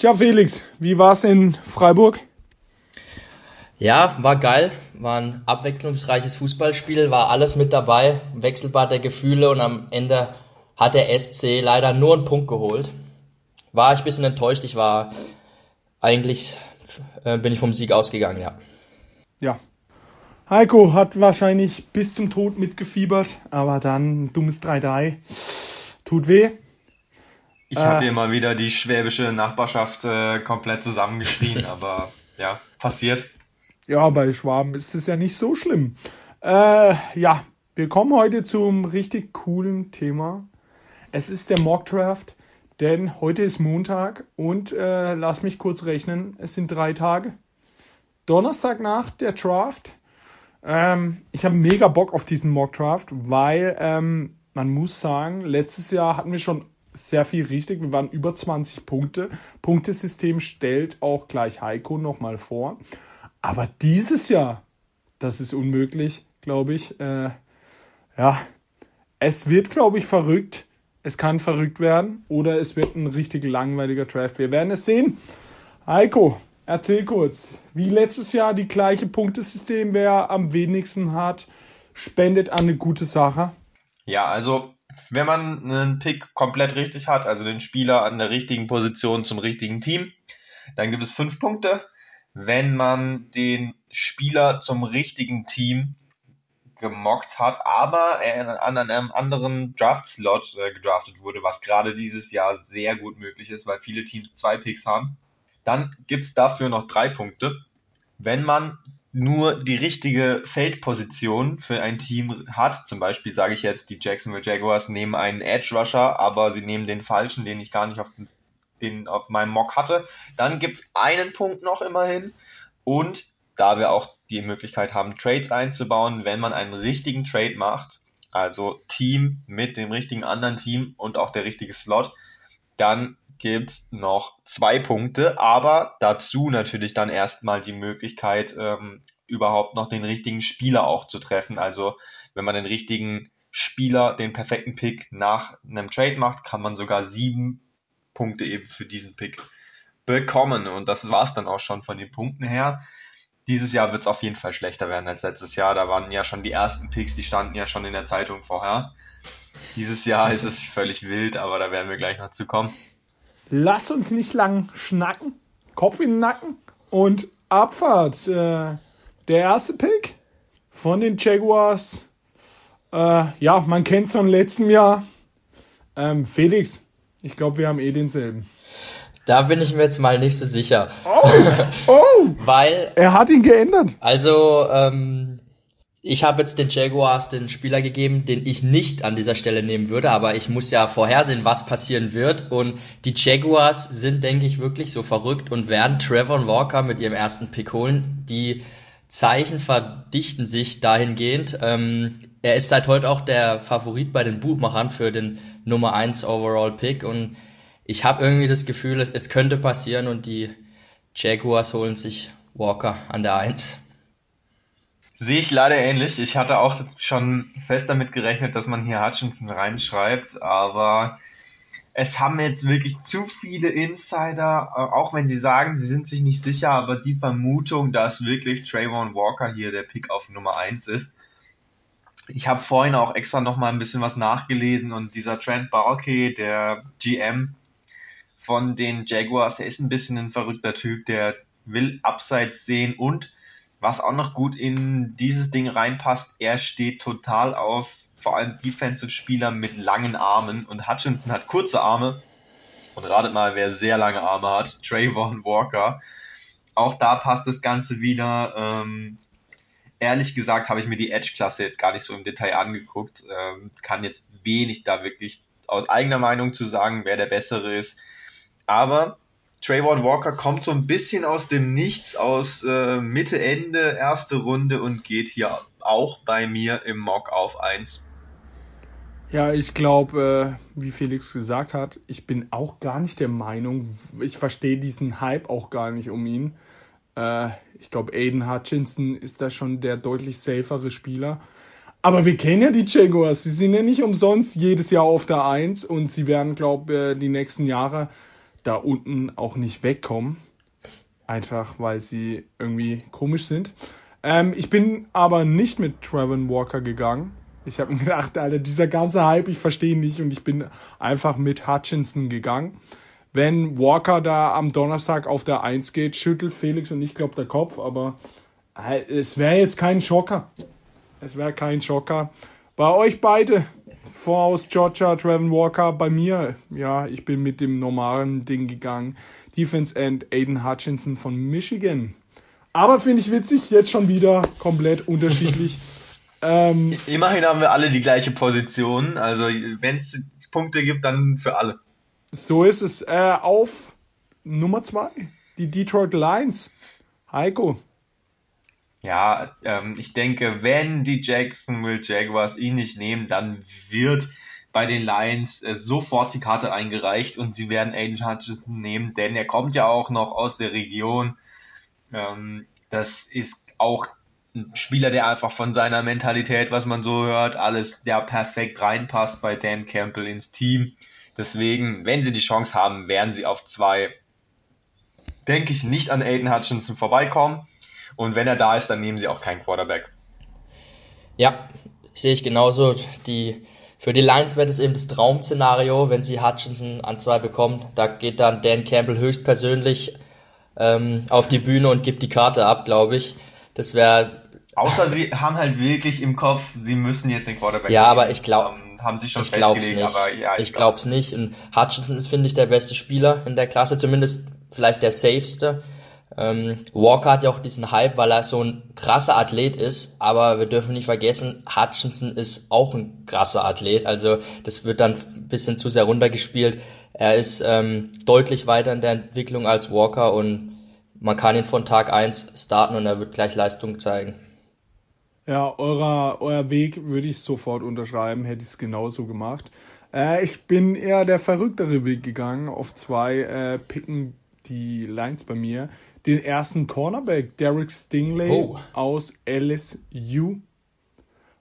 Tja, Felix, wie war's in Freiburg? Ja, war geil. War ein abwechslungsreiches Fußballspiel, war alles mit dabei, Wechselbad der Gefühle und am Ende hat der SC leider nur einen Punkt geholt. War ich ein bisschen enttäuscht. Ich war eigentlich, äh, bin ich vom Sieg ausgegangen, ja. Ja. Heiko hat wahrscheinlich bis zum Tod mitgefiebert, aber dann dummes 3-3. Tut weh. Ich habe hier mal wieder die schwäbische Nachbarschaft äh, komplett zusammengeschrien, aber ja, passiert. Ja, bei Schwaben ist es ja nicht so schlimm. Äh, ja, wir kommen heute zum richtig coolen Thema. Es ist der Mock Draft, denn heute ist Montag und äh, lass mich kurz rechnen, es sind drei Tage. Donnerstag nach der Draft. Ähm, ich habe mega Bock auf diesen Mock Draft, weil ähm, man muss sagen, letztes Jahr hatten wir schon sehr viel richtig. Wir waren über 20 Punkte. Punktesystem stellt auch gleich Heiko nochmal vor. Aber dieses Jahr, das ist unmöglich, glaube ich. Äh, ja, es wird, glaube ich, verrückt. Es kann verrückt werden oder es wird ein richtig langweiliger Draft. Wir werden es sehen. Heiko, erzähl kurz, wie letztes Jahr die gleiche Punktesystem, wer am wenigsten hat, spendet an eine gute Sache. Ja, also wenn man einen Pick komplett richtig hat, also den Spieler an der richtigen Position zum richtigen Team, dann gibt es fünf Punkte. Wenn man den Spieler zum richtigen Team gemockt hat, aber er an einem anderen Draft-Slot äh, gedraftet wurde, was gerade dieses Jahr sehr gut möglich ist, weil viele Teams zwei Picks haben, dann gibt's dafür noch drei Punkte. Wenn man nur die richtige Feldposition für ein Team hat. Zum Beispiel sage ich jetzt, die Jacksonville Jaguars nehmen einen Edge Rusher, aber sie nehmen den falschen, den ich gar nicht auf, den, auf meinem Mock hatte. Dann gibt's einen Punkt noch immerhin. Und da wir auch die Möglichkeit haben, Trades einzubauen, wenn man einen richtigen Trade macht, also Team mit dem richtigen anderen Team und auch der richtige Slot, dann gibt's noch zwei Punkte, aber dazu natürlich dann erstmal die Möglichkeit, ähm, überhaupt noch den richtigen Spieler auch zu treffen. Also wenn man den richtigen Spieler, den perfekten Pick nach einem Trade macht, kann man sogar sieben Punkte eben für diesen Pick bekommen. Und das war's dann auch schon von den Punkten her. Dieses Jahr wird's auf jeden Fall schlechter werden als letztes Jahr. Da waren ja schon die ersten Picks, die standen ja schon in der Zeitung vorher. Dieses Jahr ist es völlig wild, aber da werden wir gleich noch zu kommen. Lass uns nicht lang schnacken. Kopf in den Nacken und Abfahrt. Äh, der erste Pick von den Jaguars. Äh, ja, man kennt es vom letzten Jahr. Ähm, Felix, ich glaube, wir haben eh denselben. Da bin ich mir jetzt mal nicht so sicher. Oh, oh Weil. Er hat ihn geändert. Also, ähm, ich habe jetzt den Jaguars den Spieler gegeben, den ich nicht an dieser Stelle nehmen würde, aber ich muss ja vorhersehen, was passieren wird. Und die Jaguars sind, denke ich, wirklich so verrückt und werden Trevor Walker mit ihrem ersten Pick holen. Die Zeichen verdichten sich dahingehend. Ähm, er ist seit heute auch der Favorit bei den Buchmachern für den Nummer 1 Overall Pick und ich habe irgendwie das Gefühl, es, es könnte passieren und die Jaguars holen sich Walker an der 1. Sehe ich leider ähnlich. Ich hatte auch schon fest damit gerechnet, dass man hier Hutchinson reinschreibt, aber es haben jetzt wirklich zu viele Insider, äh, auch wenn sie sagen, sie sind sich nicht sicher, aber die Vermutung, dass wirklich Trayvon Walker hier der Pick auf Nummer 1 ist. Ich habe vorhin auch extra noch mal ein bisschen was nachgelesen und dieser Trent Balke, der GM von den Jaguars, der ist ein bisschen ein verrückter Typ, der will Abseits sehen und was auch noch gut in dieses Ding reinpasst, er steht total auf vor allem Defensive-Spieler mit langen Armen und Hutchinson hat kurze Arme. Und ratet mal, wer sehr lange Arme hat, Trayvon Walker. Auch da passt das Ganze wieder. Ähm, ehrlich gesagt habe ich mir die Edge-Klasse jetzt gar nicht so im Detail angeguckt. Ähm, kann jetzt wenig da wirklich aus eigener Meinung zu sagen, wer der bessere ist. Aber Trayvon Walker kommt so ein bisschen aus dem Nichts, aus äh, Mitte, Ende, erste Runde und geht hier auch bei mir im Mock auf 1. Ja, ich glaube, äh, wie Felix gesagt hat, ich bin auch gar nicht der Meinung, ich verstehe diesen Hype auch gar nicht um ihn. Äh, ich glaube, Aiden Hutchinson ist da schon der deutlich safere Spieler. Aber wir kennen ja die Jaguars, sie sind ja nicht umsonst jedes Jahr auf der 1 und sie werden, glaube ich, äh, die nächsten Jahre da unten auch nicht wegkommen. Einfach weil sie irgendwie komisch sind. Ähm, ich bin aber nicht mit Trevor Walker gegangen. Ich habe mir gedacht, Alter, dieser ganze Hype, ich verstehe nicht und ich bin einfach mit Hutchinson gegangen. Wenn Walker da am Donnerstag auf der 1 geht, schüttelt Felix und ich glaube der Kopf, aber äh, es wäre jetzt kein Schocker. Es wäre kein Schocker. Bei euch beide, voraus Georgia, Trevor Walker, bei mir, ja, ich bin mit dem normalen Ding gegangen. Defense End Aiden Hutchinson von Michigan. Aber finde ich witzig, jetzt schon wieder komplett unterschiedlich. ähm, Immerhin haben wir alle die gleiche Position. Also wenn es Punkte gibt, dann für alle. So ist es. Äh, auf Nummer zwei, die Detroit Lions. Heiko. Ja, ähm, ich denke, wenn die Jacksonville Jaguars ihn nicht nehmen, dann wird bei den Lions äh, sofort die Karte eingereicht und sie werden Aiden Hutchinson nehmen, denn er kommt ja auch noch aus der Region. Ähm, das ist auch ein Spieler, der einfach von seiner Mentalität, was man so hört, alles, der perfekt reinpasst bei Dan Campbell ins Team. Deswegen, wenn sie die Chance haben, werden sie auf zwei, denke ich, nicht an Aiden Hutchinson vorbeikommen. Und wenn er da ist, dann nehmen sie auch keinen Quarterback. Ja, sehe ich genauso. Die, für die Lions wäre das eben das Traum-Szenario, wenn sie Hutchinson an zwei bekommen. Da geht dann Dan Campbell höchstpersönlich ähm, auf die Bühne und gibt die Karte ab, glaube ich. Das wäre. Außer sie haben halt wirklich im Kopf, sie müssen jetzt den Quarterback. Ja, aber ich glaube. Ähm, haben sie schon ich festgelegt, nicht. aber ja, ich, ich glaube es nicht. Und Hutchinson ist, finde ich, der beste Spieler in der Klasse, zumindest vielleicht der safeste. Ähm, Walker hat ja auch diesen Hype, weil er so ein krasser Athlet ist, aber wir dürfen nicht vergessen, Hutchinson ist auch ein krasser Athlet, also das wird dann ein bisschen zu sehr runtergespielt. Er ist ähm, deutlich weiter in der Entwicklung als Walker und man kann ihn von Tag 1 starten und er wird gleich Leistung zeigen. Ja, eurer, euer Weg würde ich sofort unterschreiben, hätte ich es genauso gemacht. Äh, ich bin eher der verrücktere Weg gegangen. Auf zwei äh, picken die Lines bei mir den ersten Cornerback, Derek Stingley oh. aus LSU.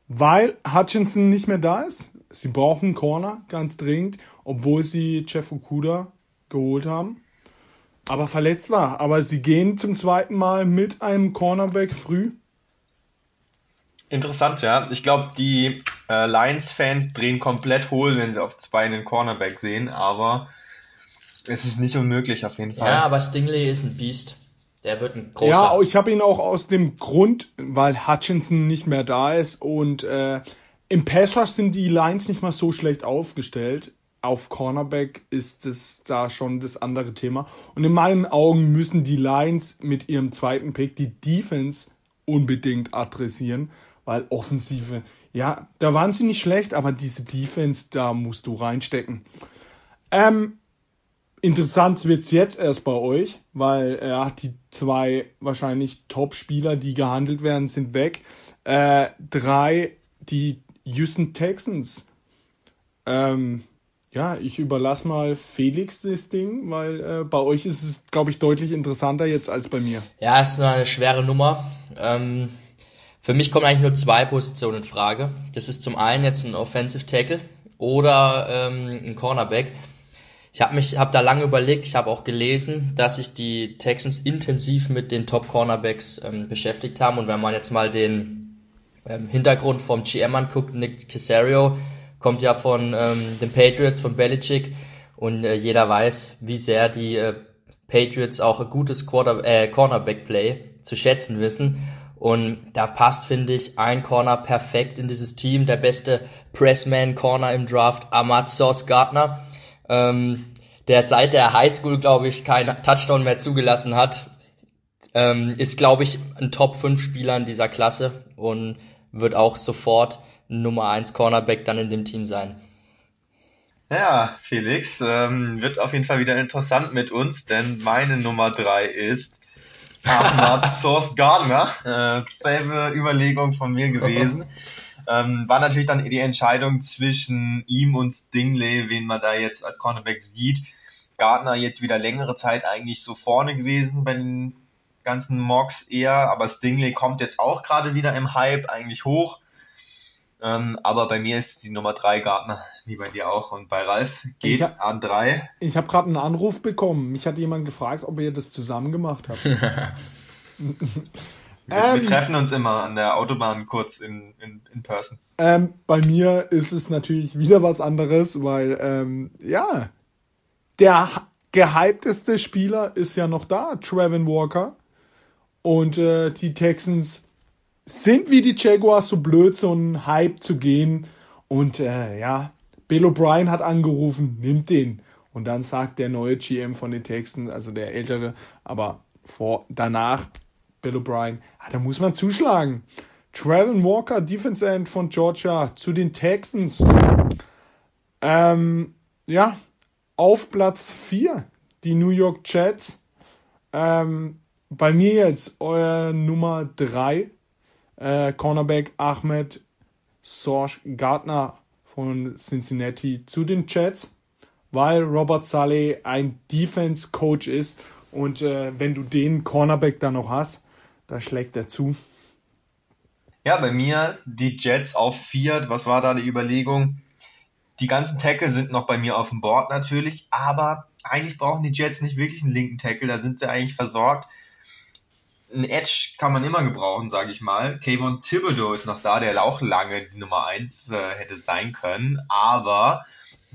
Weil Hutchinson nicht mehr da ist. Sie brauchen Corner ganz dringend, obwohl sie Jeff Okuda geholt haben. Aber verletzt war. Aber sie gehen zum zweiten Mal mit einem Cornerback früh. Interessant, ja. Ich glaube, die äh, Lions-Fans drehen komplett hohl, wenn sie auf zwei einen Cornerback sehen, aber es ist nicht unmöglich auf jeden Fall. Ja, aber Stingley ist ein Biest. Der wird ein großer. Ja, ich habe ihn auch aus dem Grund, weil Hutchinson nicht mehr da ist und äh, im Pass Rush sind die Lines nicht mal so schlecht aufgestellt. Auf Cornerback ist es da schon das andere Thema. Und in meinen Augen müssen die Lions mit ihrem zweiten Pick die Defense unbedingt adressieren, weil Offensive, ja, da waren sie nicht schlecht, aber diese Defense, da musst du reinstecken. Ähm, Interessant wird's jetzt erst bei euch, weil ja, die zwei wahrscheinlich Top-Spieler, die gehandelt werden, sind weg. Äh, drei, die Houston Texans. Ähm, ja, ich überlasse mal Felix das Ding, weil äh, bei euch ist es, glaube ich, deutlich interessanter jetzt als bei mir. Ja, es ist eine schwere Nummer. Ähm, für mich kommen eigentlich nur zwei Positionen in Frage. Das ist zum einen jetzt ein Offensive Tackle oder ähm, ein Cornerback. Ich habe mich, habe da lange überlegt. Ich habe auch gelesen, dass sich die Texans intensiv mit den Top Cornerbacks ähm, beschäftigt haben. Und wenn man jetzt mal den ähm, Hintergrund vom GM anguckt, Nick Casario kommt ja von ähm, den Patriots, von Belichick. Und äh, jeder weiß, wie sehr die äh, Patriots auch ein gutes Quarter äh, Cornerback-Play zu schätzen wissen. Und da passt, finde ich, ein Corner perfekt in dieses Team. Der beste Pressman-Corner im Draft, Ahmad Sauce Gardner ähm, der seit der Highschool, glaube ich, keinen Touchdown mehr zugelassen hat, ähm, ist, glaube ich, ein Top 5 Spieler in dieser Klasse und wird auch sofort Nummer 1 Cornerback dann in dem Team sein. Ja, Felix, ähm, wird auf jeden Fall wieder interessant mit uns, denn meine Nummer 3 ist Ahmad Source Gardner. Äh, selbe Überlegung von mir gewesen. Ähm, war natürlich dann die Entscheidung zwischen ihm und Stingley, wen man da jetzt als Cornerback sieht. Gardner jetzt wieder längere Zeit eigentlich so vorne gewesen bei den ganzen Mocks eher, aber Stingley kommt jetzt auch gerade wieder im Hype eigentlich hoch. Ähm, aber bei mir ist die Nummer drei Gardner, wie bei dir auch. Und bei Ralf geht hab, an drei. Ich habe gerade einen Anruf bekommen. Mich hat jemand gefragt, ob ihr das zusammen gemacht habt. wir, ähm, wir, treffen uns immer an der Autobahn kurz in, in, in person. Ähm, bei mir ist es natürlich wieder was anderes, weil, ähm, ja, der gehypteste Spieler ist ja noch da, Trevin Walker. Und äh, die Texans sind wie die Jaguars so blöd, so einen Hype zu gehen. Und äh, ja, Bill O'Brien hat angerufen, nimmt den. Und dann sagt der neue GM von den Texans, also der ältere, aber vor, danach Bill O'Brien, ah, da muss man zuschlagen. Trevin Walker, Defense End von Georgia zu den Texans. Ähm, ja, auf Platz 4 die New York Jets. Ähm, bei mir jetzt euer Nummer 3 äh, Cornerback Ahmed Sorge Gardner von Cincinnati zu den Jets, weil Robert Saleh ein Defense Coach ist und äh, wenn du den Cornerback da noch hast, da schlägt er zu. Ja, bei mir die Jets auf vier. Was war da die Überlegung? Die ganzen Tackle sind noch bei mir auf dem Board natürlich, aber eigentlich brauchen die Jets nicht wirklich einen linken Tackle, da sind sie eigentlich versorgt ein Edge kann man immer gebrauchen, sage ich mal. Kayvon Thibodeau ist noch da, der auch lange die Nummer 1 äh, hätte sein können. Aber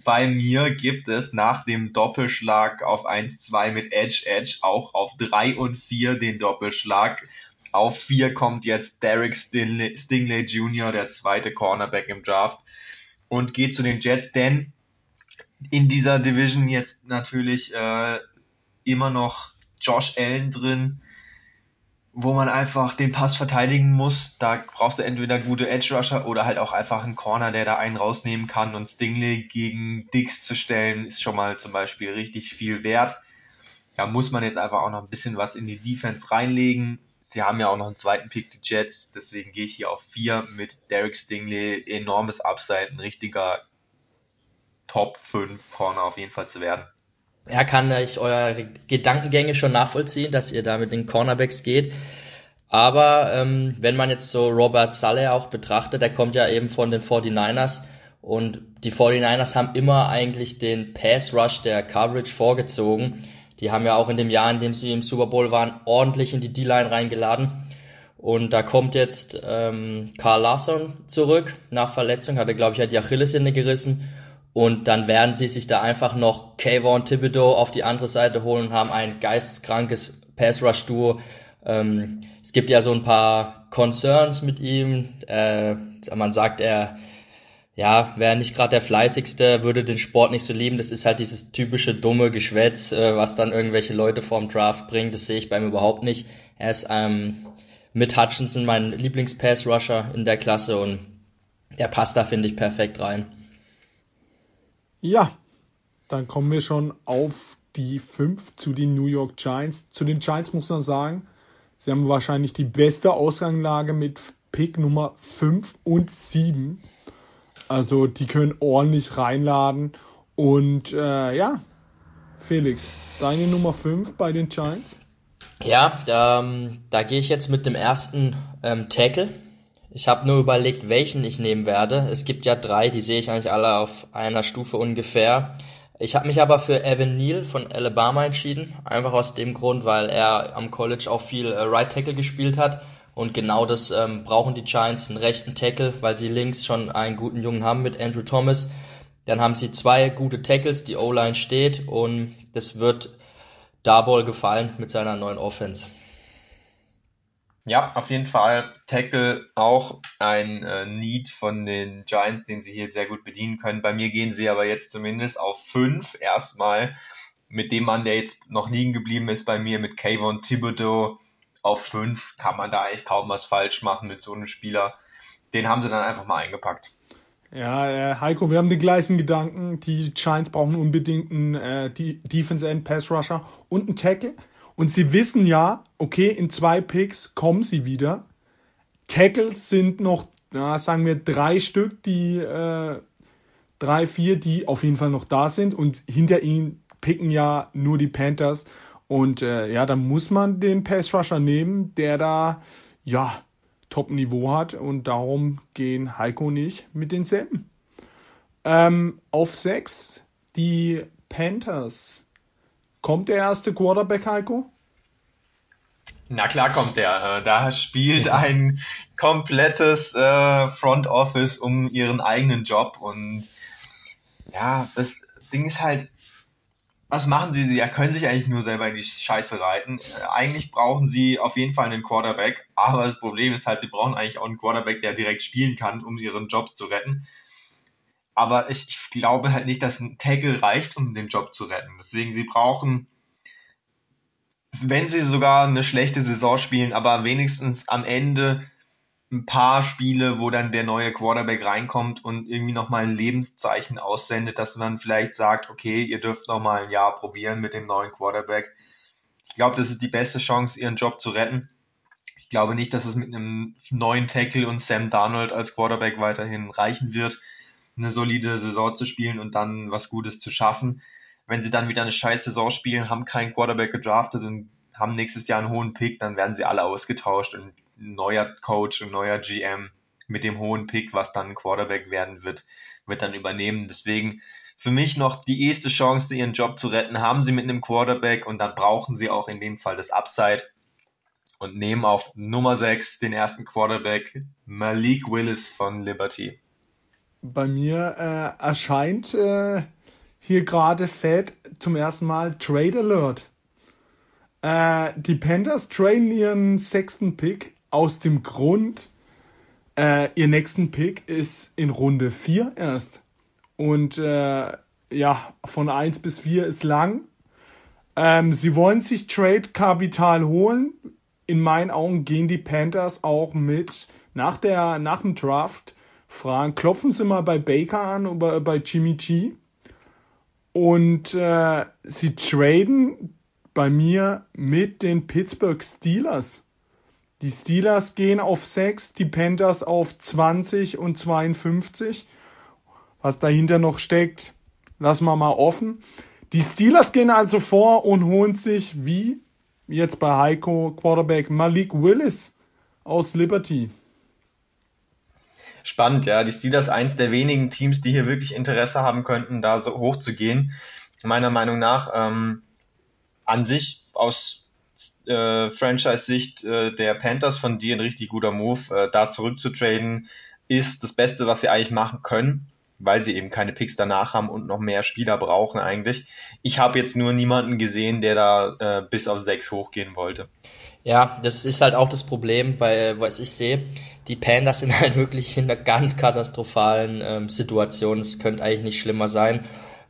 bei mir gibt es nach dem Doppelschlag auf 1-2 mit Edge Edge auch auf 3 und 4 den Doppelschlag. Auf 4 kommt jetzt Derek Stingley, Stingley Jr., der zweite Cornerback im Draft. Und geht zu den Jets, denn in dieser Division jetzt natürlich äh, immer noch Josh Allen drin, wo man einfach den Pass verteidigen muss. Da brauchst du entweder gute Edge Rusher oder halt auch einfach einen Corner, der da einen rausnehmen kann. Und Stingley gegen Dix zu stellen, ist schon mal zum Beispiel richtig viel wert. Da muss man jetzt einfach auch noch ein bisschen was in die Defense reinlegen. Sie haben ja auch noch einen zweiten Pick, die Jets. Deswegen gehe ich hier auf vier mit Derek Stingley. Enormes Upside, ein richtiger Top 5 Corner auf jeden Fall zu werden. Ja, kann ich eure Gedankengänge schon nachvollziehen, dass ihr da mit den Cornerbacks geht. Aber ähm, wenn man jetzt so Robert Saleh auch betrachtet, der kommt ja eben von den 49ers und die 49ers haben immer eigentlich den Pass Rush der Coverage vorgezogen. Die haben ja auch in dem Jahr, in dem sie im Super Bowl waren, ordentlich in die D-Line reingeladen. Und da kommt jetzt ähm, Carl Larson zurück nach Verletzung, hatte glaube ich hat die Achillessehne gerissen und dann werden sie sich da einfach noch Kayvon Thibodeau auf die andere Seite holen und haben ein geisteskrankes Pass-Rush-Duo. Ähm, es gibt ja so ein paar Concerns mit ihm. Äh, man sagt, er ja, wäre nicht gerade der fleißigste, würde den Sport nicht so lieben. Das ist halt dieses typische dumme Geschwätz, äh, was dann irgendwelche Leute vorm Draft bringt. Das sehe ich bei ihm überhaupt nicht. Er ist ähm, mit Hutchinson mein Lieblings-Pass-Rusher in der Klasse und der passt da, finde ich, perfekt rein. Ja, dann kommen wir schon auf die 5 zu den New York Giants. Zu den Giants muss man sagen, sie haben wahrscheinlich die beste Ausgangslage mit Pick Nummer 5 und 7. Also die können ordentlich reinladen. Und äh, ja, Felix, deine Nummer 5 bei den Giants? Ja, ähm, da gehe ich jetzt mit dem ersten ähm, Tackle. Ich habe nur überlegt, welchen ich nehmen werde. Es gibt ja drei, die sehe ich eigentlich alle auf einer Stufe ungefähr. Ich habe mich aber für Evan Neal von Alabama entschieden, einfach aus dem Grund, weil er am College auch viel äh, Right Tackle gespielt hat und genau das ähm, brauchen die Giants, einen rechten Tackle, weil sie links schon einen guten Jungen haben mit Andrew Thomas. Dann haben sie zwei gute Tackles, die O-Line steht und das wird Darboll gefallen mit seiner neuen Offense. Ja, auf jeden Fall. Tackle auch ein äh, Need von den Giants, den sie hier sehr gut bedienen können. Bei mir gehen sie aber jetzt zumindest auf fünf erstmal. Mit dem Mann, der jetzt noch liegen geblieben ist bei mir, mit Kayvon Thibodeau auf fünf, kann man da eigentlich kaum was falsch machen mit so einem Spieler. Den haben sie dann einfach mal eingepackt. Ja, äh, Heiko, wir haben die gleichen Gedanken. Die Giants brauchen unbedingt einen äh, Defense End Pass Rusher und einen Tackle. Und sie wissen ja, okay, in zwei Picks kommen sie wieder. Tackles sind noch, ja, sagen wir, drei Stück, die äh, drei, vier, die auf jeden Fall noch da sind. Und hinter ihnen picken ja nur die Panthers. Und äh, ja, da muss man den Pass Rusher nehmen, der da ja Top-Niveau hat und darum gehen Heiko und ich mit denselben. Ähm, auf 6 die Panthers. Kommt der erste Quarterback, Heiko? Na klar kommt der. Äh, da spielt ein komplettes äh, Front Office um ihren eigenen Job und ja, das Ding ist halt, was machen sie? Sie können sich eigentlich nur selber in die Scheiße reiten. Äh, eigentlich brauchen sie auf jeden Fall einen Quarterback, aber das Problem ist halt, sie brauchen eigentlich auch einen Quarterback, der direkt spielen kann, um ihren Job zu retten. Aber ich, ich glaube halt nicht, dass ein Tackle reicht, um den Job zu retten. Deswegen, sie brauchen wenn sie sogar eine schlechte Saison spielen, aber wenigstens am Ende ein paar Spiele, wo dann der neue Quarterback reinkommt und irgendwie nochmal ein Lebenszeichen aussendet, dass man vielleicht sagt, okay, ihr dürft nochmal ein Jahr probieren mit dem neuen Quarterback. Ich glaube, das ist die beste Chance, ihren Job zu retten. Ich glaube nicht, dass es mit einem neuen Tackle und Sam Darnold als Quarterback weiterhin reichen wird, eine solide Saison zu spielen und dann was Gutes zu schaffen wenn sie dann wieder eine scheiß Saison spielen, haben keinen Quarterback gedraftet und haben nächstes Jahr einen hohen Pick, dann werden sie alle ausgetauscht und ein neuer Coach, ein neuer GM mit dem hohen Pick, was dann ein Quarterback werden wird, wird dann übernehmen. Deswegen für mich noch die erste Chance, ihren Job zu retten, haben sie mit einem Quarterback und dann brauchen sie auch in dem Fall das Upside und nehmen auf Nummer 6 den ersten Quarterback, Malik Willis von Liberty. Bei mir äh, erscheint äh, hier gerade fällt zum ersten Mal Trade Alert. Äh, die Panthers traden ihren sechsten Pick aus dem Grund, äh, ihr nächsten Pick ist in Runde 4 erst. Und äh, ja, von 1 bis 4 ist lang. Ähm, sie wollen sich Trade-Kapital holen. In meinen Augen gehen die Panthers auch mit nach, der, nach dem Draft fragen, klopfen sie mal bei Baker an oder bei Jimmy G und äh, sie traden bei mir mit den Pittsburgh Steelers. Die Steelers gehen auf 6, die Panthers auf 20 und 52. Was dahinter noch steckt, lassen wir mal offen. Die Steelers gehen also vor und holen sich, wie jetzt bei Heiko, Quarterback Malik Willis aus Liberty. Spannend, ja. Die Steelers eins der wenigen Teams, die hier wirklich Interesse haben könnten, da so hoch zu gehen. Meiner Meinung nach ähm, an sich aus äh, Franchise-Sicht äh, der Panthers von dir ein richtig guter Move, äh, da zurückzutraden, ist das Beste, was sie eigentlich machen können, weil sie eben keine Picks danach haben und noch mehr Spieler brauchen eigentlich. Ich habe jetzt nur niemanden gesehen, der da äh, bis auf sechs hochgehen wollte. Ja, das ist halt auch das Problem, bei was ich sehe. Die Pandas sind halt wirklich in einer ganz katastrophalen ähm, Situation. Es könnte eigentlich nicht schlimmer sein.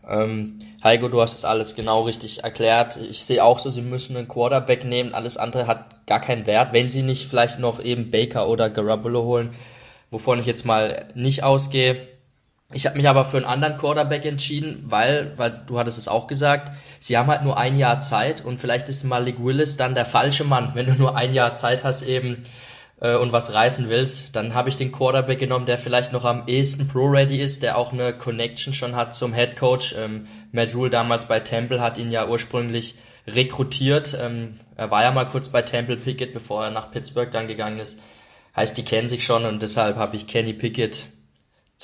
Ähm, Heiko, du hast es alles genau richtig erklärt. Ich sehe auch so, sie müssen einen Quarterback nehmen. Alles andere hat gar keinen Wert, wenn sie nicht vielleicht noch eben Baker oder Garoppolo holen, wovon ich jetzt mal nicht ausgehe. Ich habe mich aber für einen anderen Quarterback entschieden, weil, weil du hattest es auch gesagt, sie haben halt nur ein Jahr Zeit und vielleicht ist Malik Willis dann der falsche Mann, wenn du nur ein Jahr Zeit hast eben äh, und was reißen willst. Dann habe ich den Quarterback genommen, der vielleicht noch am ehesten Pro-Ready ist, der auch eine Connection schon hat zum Head Coach. Ähm, Matt Rule damals bei Temple hat ihn ja ursprünglich rekrutiert. Ähm, er war ja mal kurz bei Temple Pickett, bevor er nach Pittsburgh dann gegangen ist. Heißt, die kennen sich schon und deshalb habe ich Kenny Pickett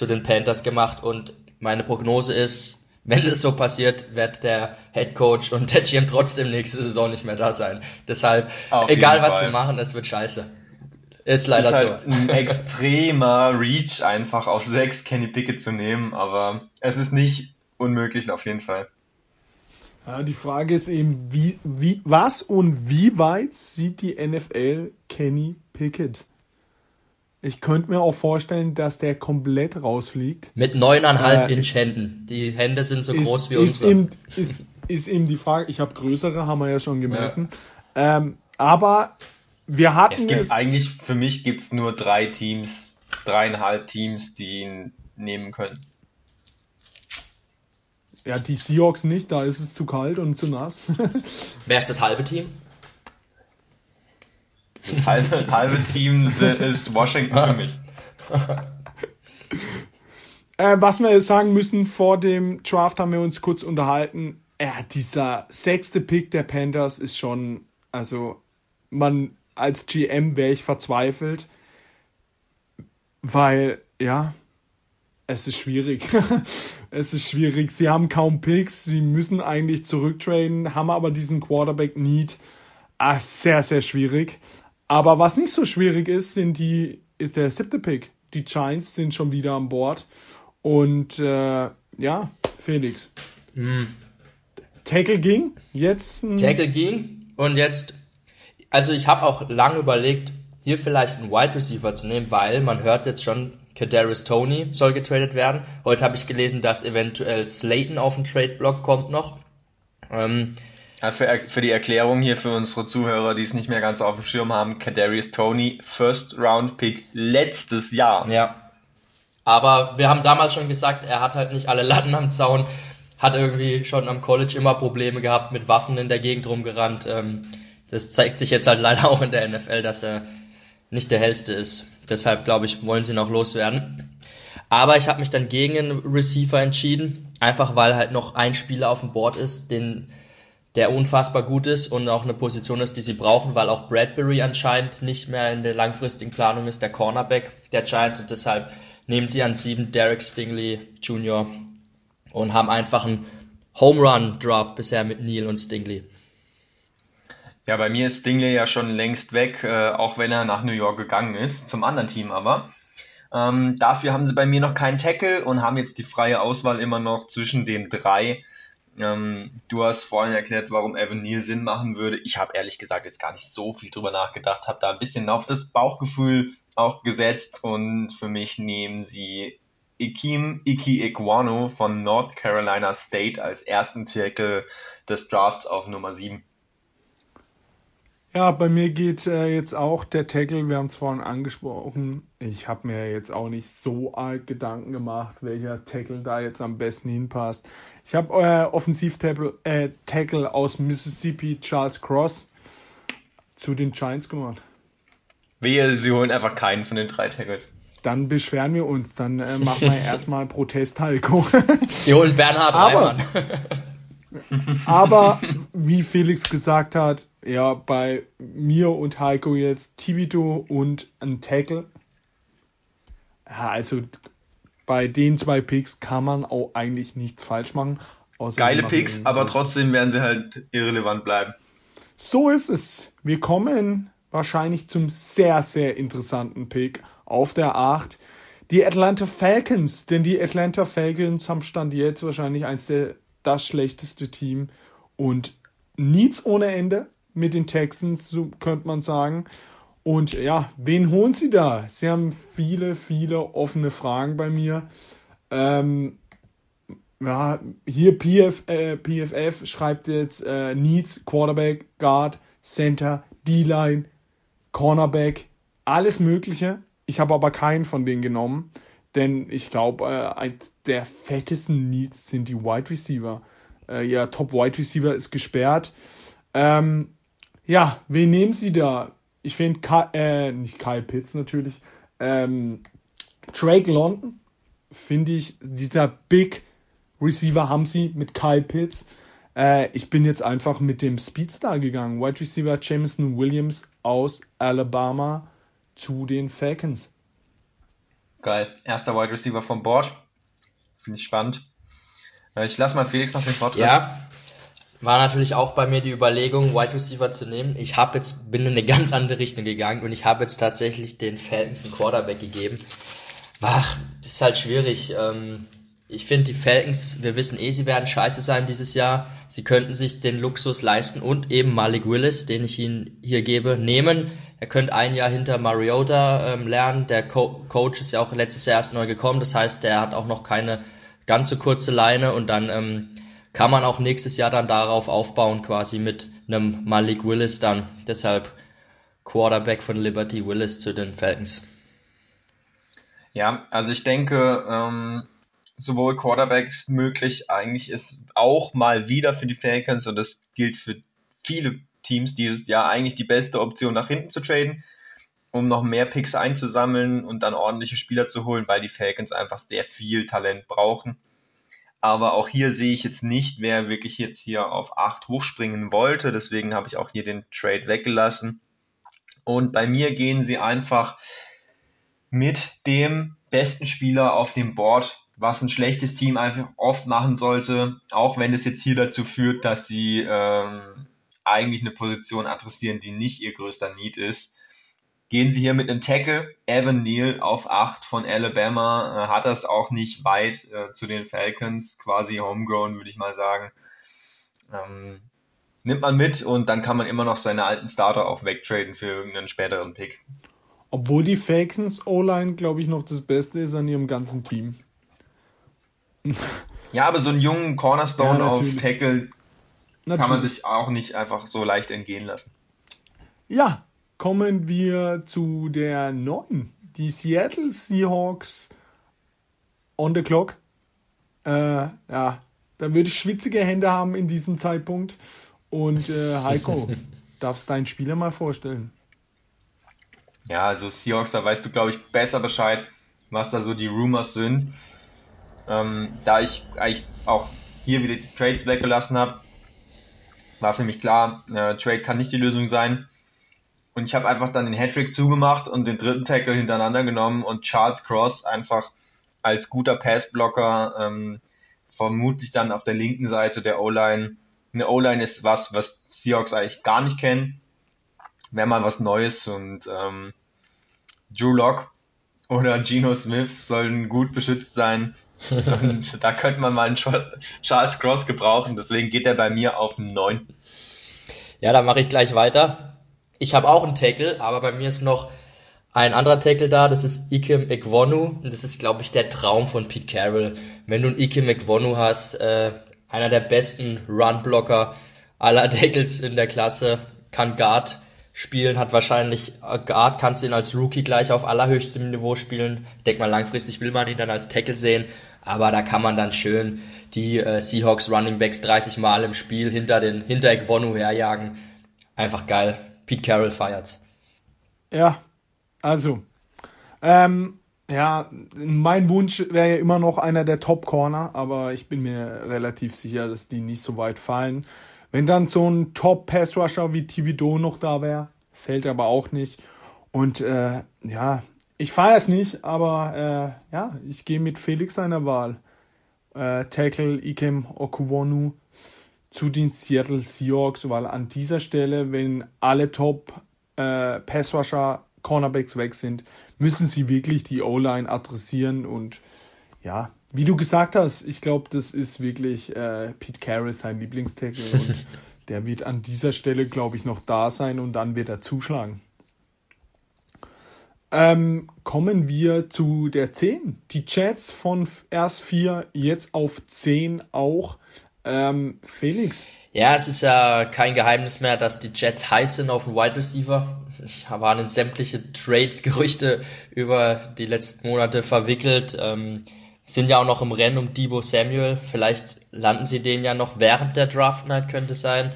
zu den Panthers gemacht und meine Prognose ist, wenn es so passiert, wird der Head Coach und der GM trotzdem nächste Saison nicht mehr da sein. Deshalb, Auf egal was Fall. wir machen, es wird scheiße. Ist leider ist halt so. Ein extremer Reach einfach auf sechs Kenny Pickett zu nehmen, aber es ist nicht unmöglich auf jeden Fall. Ja, die Frage ist eben, wie, wie, was und wie weit sieht die NFL Kenny Pickett? Ich könnte mir auch vorstellen, dass der komplett rausfliegt. Mit neuneinhalb äh, Inch Händen. Die Hände sind so ist, groß wie ist unsere. Eben, ist, ist eben die Frage, ich habe größere, haben wir ja schon gemessen. Ja. Ähm, aber wir hatten. Es gibt es, eigentlich, für mich gibt es nur drei Teams, dreieinhalb Teams, die ihn nehmen können. Ja, die Seahawks nicht, da ist es zu kalt und zu nass. Wer ist das halbe Team? Das halbe, halbe Team ist Washington für mich. Äh, was wir sagen müssen, vor dem Draft haben wir uns kurz unterhalten. Ja, dieser sechste Pick der Panthers ist schon, also man als GM wäre ich verzweifelt. weil, ja, es ist schwierig. es ist schwierig. Sie haben kaum Picks, sie müssen eigentlich zurücktraden, haben aber diesen Quarterback-Need. Ah, sehr, sehr schwierig. Aber was nicht so schwierig ist, sind die, ist der siebte Pick. Die Giants sind schon wieder an Bord. Und äh, ja, Felix. Mm. Tackle ging, jetzt. Tackle ging und jetzt, also ich habe auch lange überlegt, hier vielleicht einen Wide Receiver zu nehmen, weil man hört jetzt schon, Kadarius Tony soll getradet werden. Heute habe ich gelesen, dass eventuell Slayton auf den Trade-Block kommt noch. Ähm, ja, für, für, die Erklärung hier für unsere Zuhörer, die es nicht mehr ganz auf dem Schirm haben, Kadarius Tony, First Round Pick letztes Jahr. Ja. Aber wir haben damals schon gesagt, er hat halt nicht alle Latten am Zaun, hat irgendwie schon am College immer Probleme gehabt, mit Waffen in der Gegend rumgerannt. Ähm, das zeigt sich jetzt halt leider auch in der NFL, dass er nicht der hellste ist. Deshalb glaube ich, wollen sie noch loswerden. Aber ich habe mich dann gegen einen Receiver entschieden, einfach weil halt noch ein Spieler auf dem Board ist, den, der unfassbar gut ist und auch eine Position ist, die sie brauchen, weil auch Bradbury anscheinend nicht mehr in der langfristigen Planung ist, der Cornerback der Giants und deshalb nehmen sie an sieben Derek Stingley Jr. und haben einfach einen Home Run Draft bisher mit Neil und Stingley. Ja, bei mir ist Stingley ja schon längst weg, äh, auch wenn er nach New York gegangen ist, zum anderen Team aber. Ähm, dafür haben sie bei mir noch keinen Tackle und haben jetzt die freie Auswahl immer noch zwischen den drei. Ähm, du hast vorhin erklärt, warum Evan Neal Sinn machen würde. Ich habe ehrlich gesagt jetzt gar nicht so viel drüber nachgedacht, habe da ein bisschen auf das Bauchgefühl auch gesetzt und für mich nehmen sie Ikim Iki Ikwano von North Carolina State als ersten Tackle des Drafts auf Nummer 7. Ja, bei mir geht äh, jetzt auch der Tackle, wir haben es vorhin angesprochen. Ich habe mir jetzt auch nicht so arg Gedanken gemacht, welcher Tackle da jetzt am besten hinpasst. Ich habe äh, Offensiv-Tackle äh, Tackle aus Mississippi, Charles Cross, zu den Giants gemacht. Wehe, sie holen einfach keinen von den drei Tackles. Dann beschweren wir uns, dann äh, machen wir erstmal Protest, Heiko. sie holen Bernhard Aber. Aber wie Felix gesagt hat, ja, bei mir und Heiko jetzt Tibito und ein Tackle. Ja, also bei den zwei Picks kann man auch eigentlich nichts falsch machen. Geile Picks, aber trotzdem werden sie halt irrelevant bleiben. So ist es. Wir kommen wahrscheinlich zum sehr, sehr interessanten Pick auf der 8. Die Atlanta Falcons, denn die Atlanta Falcons haben Stand jetzt wahrscheinlich eins der das schlechteste Team und Needs ohne Ende mit den Texans, so könnte man sagen. Und ja, wen holen sie da? Sie haben viele, viele offene Fragen bei mir. Ähm, ja, hier PF, äh, PFF schreibt jetzt äh, Needs, Quarterback, Guard, Center, D-Line, Cornerback, alles Mögliche. Ich habe aber keinen von denen genommen, denn ich glaube, äh, eins der fettesten Needs sind die Wide Receiver. Äh, ja, Top Wide Receiver ist gesperrt. Ähm, ja, wen nehmen Sie da? Ich finde, äh, nicht Kyle Pitts natürlich. Ähm, Drake London finde ich, dieser Big Receiver haben sie mit Kyle Pitts. Äh, ich bin jetzt einfach mit dem Speedstar gegangen. Wide Receiver Jameson Williams aus Alabama zu den Falcons. Geil. Erster Wide Receiver vom Board. Finde ich spannend. Äh, ich lasse mal Felix noch den Vortrag. Ja, war natürlich auch bei mir die Überlegung, Wide Receiver zu nehmen. Ich habe jetzt bin in eine ganz andere Richtung gegangen und ich habe jetzt tatsächlich den Falcons einen Quarterback gegeben. Ach, ist halt schwierig. Ähm, ich finde die Falcons, wir wissen eh, sie werden scheiße sein dieses Jahr. Sie könnten sich den Luxus leisten und eben Malik Willis, den ich ihnen hier gebe, nehmen. Er könnte ein Jahr hinter Mariota ähm, lernen. Der Co Coach ist ja auch letztes Jahr erst neu gekommen. Das heißt, der hat auch noch keine ganz so kurze Leine und dann ähm, kann man auch nächstes Jahr dann darauf aufbauen, quasi mit einem Malik Willis dann. Deshalb Quarterback von Liberty Willis zu den Falcons. Ja, also ich denke, ähm, sowohl Quarterbacks möglich eigentlich ist auch mal wieder für die Falcons und das gilt für viele Teams dieses Jahr eigentlich die beste Option nach hinten zu traden, um noch mehr Picks einzusammeln und dann ordentliche Spieler zu holen, weil die Falcons einfach sehr viel Talent brauchen. Aber auch hier sehe ich jetzt nicht, wer wirklich jetzt hier auf 8 hochspringen wollte. Deswegen habe ich auch hier den Trade weggelassen. Und bei mir gehen sie einfach mit dem besten Spieler auf dem Board, was ein schlechtes Team einfach oft machen sollte, auch wenn es jetzt hier dazu führt, dass sie ähm, eigentlich eine Position adressieren, die nicht ihr größter Need ist. Gehen sie hier mit einem Tackle, Evan Neal auf 8 von Alabama, äh, hat das auch nicht weit äh, zu den Falcons, quasi homegrown, würde ich mal sagen. Ähm, nimmt man mit und dann kann man immer noch seine alten Starter auch wegtraden für irgendeinen späteren Pick. Obwohl die Falcons O-Line, glaube ich, noch das Beste ist an ihrem ganzen Team. Ja, aber so einen jungen Cornerstone ja, auf Tackle natürlich. kann man sich auch nicht einfach so leicht entgehen lassen. Ja, kommen wir zu der 9. Die Seattle Seahawks on the clock. Äh, ja, da würde ich schwitzige Hände haben in diesem Zeitpunkt. Und äh, Heiko, darfst deinen Spieler mal vorstellen? Ja, also Seahawks, da weißt du, glaube ich, besser Bescheid, was da so die Rumors sind. Ähm, da ich eigentlich auch hier wieder die Trades weggelassen habe, war für mich klar, äh, Trade kann nicht die Lösung sein. Und ich habe einfach dann den Hattrick zugemacht und den dritten Tackle hintereinander genommen und Charles Cross einfach als guter Passblocker ähm, vermutlich dann auf der linken Seite der O-Line. Eine O-Line ist was, was Seahawks eigentlich gar nicht kennen. Wäre mal was Neues und ähm, Drew Lock oder Geno Smith sollen gut beschützt sein. Und da könnte man mal einen Charles Cross gebrauchen, deswegen geht er bei mir auf 9. Ja, dann mache ich gleich weiter. Ich habe auch einen Tackle, aber bei mir ist noch ein anderer Tackle da, das ist Ikem Ekwonu. Und das ist, glaube ich, der Traum von Pete Carroll. Wenn du einen Ikem Ekwonu hast, äh, einer der besten Run-Blocker aller Tackles in der Klasse, kann Guard spielen, hat wahrscheinlich äh, Guard, kannst du ihn als Rookie gleich auf allerhöchstem Niveau spielen. Ich denke mal, langfristig will man ihn dann als Tackle sehen, aber da kann man dann schön die äh, Seahawks Running Backs 30 Mal im Spiel hinter den hinter Ekwonu herjagen. Einfach geil. Pete Carroll feiert's. Ja, also, ähm, ja, mein Wunsch wäre ja immer noch einer der Top Corner, aber ich bin mir relativ sicher, dass die nicht so weit fallen. Wenn dann so ein Top Pass Rusher wie Thibodeau noch da wäre, fällt aber auch nicht. Und äh, ja, ich feiere es nicht, aber äh, ja, ich gehe mit Felix seiner Wahl. Äh, Tackle Ikem Okuwonu zu den Seattle Seahawks, weil an dieser Stelle, wenn alle Top äh, Passrusher Cornerbacks weg sind, müssen sie wirklich die O-Line adressieren und ja, wie du gesagt hast, ich glaube, das ist wirklich äh, Pete Carroll sein Lieblingstackle und der wird an dieser Stelle, glaube ich, noch da sein und dann wird er zuschlagen. Ähm, kommen wir zu der 10. Die Jets von erst 4 jetzt auf 10 auch. Ähm, Felix. Ja, es ist ja kein Geheimnis mehr, dass die Jets heiß sind auf den Wide Receiver. Ich waren in sämtliche Trades, Gerüchte über die letzten Monate verwickelt. Ähm, sind ja auch noch im Rennen um Debo Samuel. Vielleicht landen sie den ja noch während der Draft Night, könnte sein.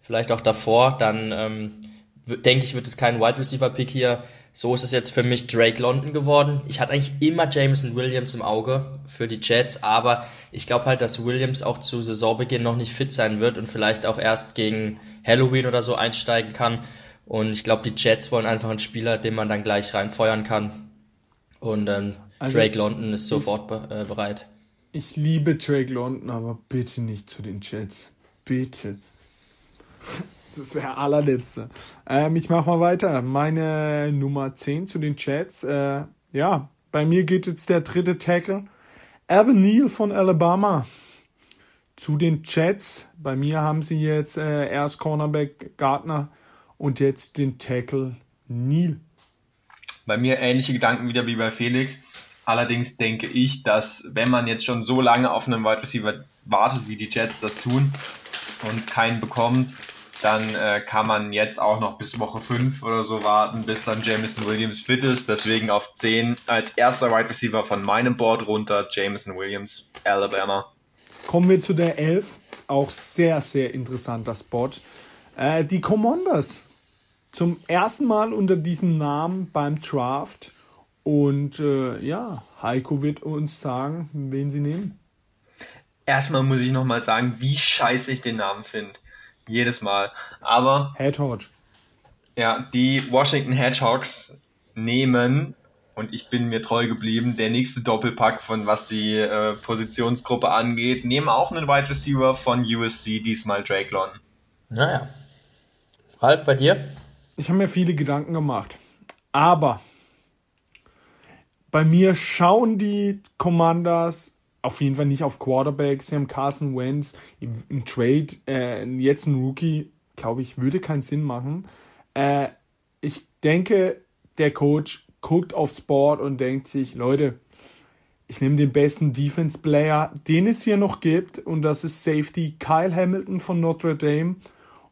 Vielleicht auch davor. Dann ähm, denke ich, wird es kein Wide Receiver Pick hier. So ist es jetzt für mich Drake London geworden. Ich hatte eigentlich immer Jameson Williams im Auge für die Jets, aber ich glaube halt, dass Williams auch zu Saisonbeginn noch nicht fit sein wird und vielleicht auch erst gegen Halloween oder so einsteigen kann. Und ich glaube, die Jets wollen einfach einen Spieler, den man dann gleich reinfeuern kann. Und ähm, also, Drake London ist sofort be äh, bereit. Ich liebe Drake London, aber bitte nicht zu den Jets. Bitte. Das wäre allerletzte. Ähm, ich mache mal weiter. Meine Nummer 10 zu den Jets. Äh, ja, bei mir geht jetzt der dritte Tackle. Evan Neal von Alabama. Zu den Jets. Bei mir haben sie jetzt äh, erst Cornerback Gardner und jetzt den Tackle Neal. Bei mir ähnliche Gedanken wieder wie bei Felix. Allerdings denke ich, dass wenn man jetzt schon so lange auf einen Wide Receiver wartet, wie die Jets das tun und keinen bekommt, dann äh, kann man jetzt auch noch bis Woche 5 oder so warten, bis dann Jameson Williams fit ist. Deswegen auf 10 als erster Wide Receiver von meinem Board runter, Jameson Williams, Alabama. Kommen wir zu der 11. Auch sehr, sehr interessanter Spot. Äh, die Commanders. Zum ersten Mal unter diesem Namen beim Draft. Und äh, ja, Heiko wird uns sagen, wen sie nehmen. Erstmal muss ich nochmal sagen, wie scheiße ich den Namen finde. Jedes Mal. Aber. Hedgehog. Ja, die Washington Hedgehogs nehmen und ich bin mir treu geblieben. Der nächste Doppelpack von was die äh, Positionsgruppe angeht, nehmen auch einen Wide Receiver von USC, diesmal Drake London. Naja. Ralf, bei dir? Ich habe mir viele Gedanken gemacht. Aber bei mir schauen die Commanders auf jeden Fall nicht auf Quarterback. Sie haben Carson Wentz, ein Trade, äh, jetzt ein Rookie, glaube ich, würde keinen Sinn machen. Äh, ich denke, der Coach guckt aufs Board und denkt sich, Leute, ich nehme den besten Defense Player, den es hier noch gibt, und das ist Safety Kyle Hamilton von Notre Dame.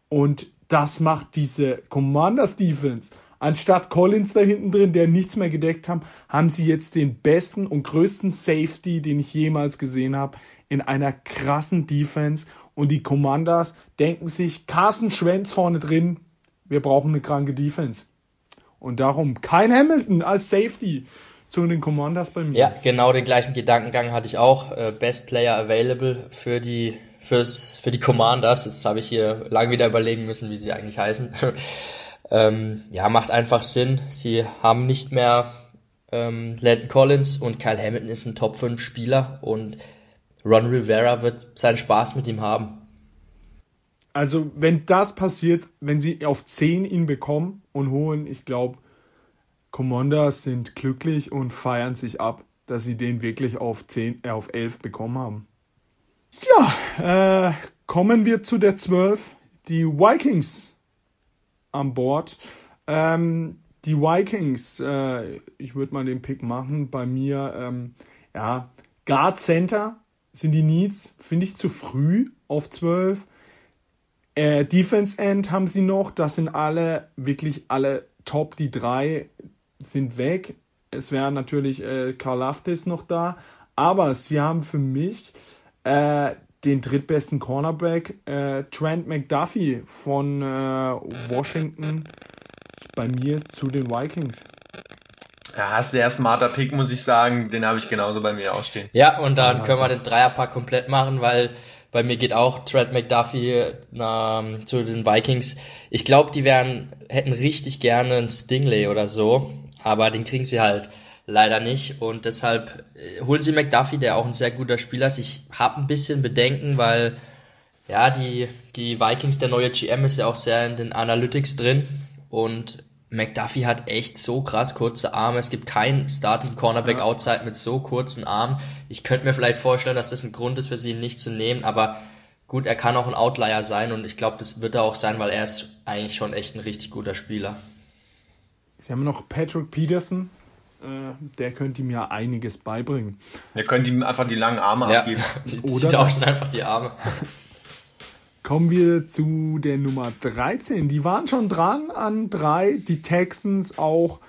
Und das macht diese Commanders Defense. Anstatt Collins da hinten drin, der nichts mehr gedeckt haben, haben sie jetzt den besten und größten Safety, den ich jemals gesehen habe, in einer krassen Defense. Und die Commanders denken sich, Carsten Schwenz vorne drin, wir brauchen eine kranke Defense. Und darum kein Hamilton als Safety zu den Commanders bei mir. Ja, genau den gleichen Gedankengang hatte ich auch. Äh, Best Player available für die fürs, für die Commanders. Jetzt habe ich hier lang wieder überlegen müssen, wie sie eigentlich heißen. ähm, ja, macht einfach Sinn. Sie haben nicht mehr ähm, Landon Collins und Kyle Hamilton ist ein Top 5 Spieler und Ron Rivera wird seinen Spaß mit ihm haben. Also, wenn das passiert, wenn sie auf 10 ihn bekommen und holen, ich glaube, Commanders sind glücklich und feiern sich ab, dass sie den wirklich auf 10, äh, auf 11 bekommen haben. Ja, äh, kommen wir zu der 12. Die Vikings an Bord. Ähm, die Vikings, äh, ich würde mal den Pick machen. Bei mir, ähm, ja, Guard Center sind die Needs, finde ich zu früh auf 12. Äh, Defense End haben sie noch, das sind alle, wirklich alle top, die drei sind weg. Es wäre natürlich äh, Karl Laftis noch da, aber sie haben für mich äh, den drittbesten Cornerback, äh, Trent McDuffie von äh, Washington, bei mir zu den Vikings. Ja, ist der smarter Pick, muss ich sagen. Den habe ich genauso bei mir ausstehen. Ja, und dann können wir den Dreierpack komplett machen, weil bei mir geht auch Trent McDuffie ähm, zu den Vikings. Ich glaube, die wären, hätten richtig gerne einen Stingley oder so, aber den kriegen sie halt leider nicht. Und deshalb äh, holen sie McDuffie, der auch ein sehr guter Spieler ist. Ich habe ein bisschen Bedenken, weil ja, die, die Vikings, der neue GM ist ja auch sehr in den Analytics drin. Und McDuffie hat echt so krass kurze Arme. Es gibt keinen Starting Cornerback ja. outside mit so kurzen Armen. Ich könnte mir vielleicht vorstellen, dass das ein Grund ist für sie, ihn nicht zu nehmen, aber gut, er kann auch ein Outlier sein und ich glaube, das wird er auch sein, weil er ist eigentlich schon echt ein richtig guter Spieler. Sie haben noch Patrick Peterson, der könnte ihm ja einiges beibringen. Der könnte ihm einfach die langen Arme ja. abgeben. Die, die Oder tauschen einfach die Arme. Kommen wir zu der Nummer 13. Die waren schon dran an drei. Die Texans auch,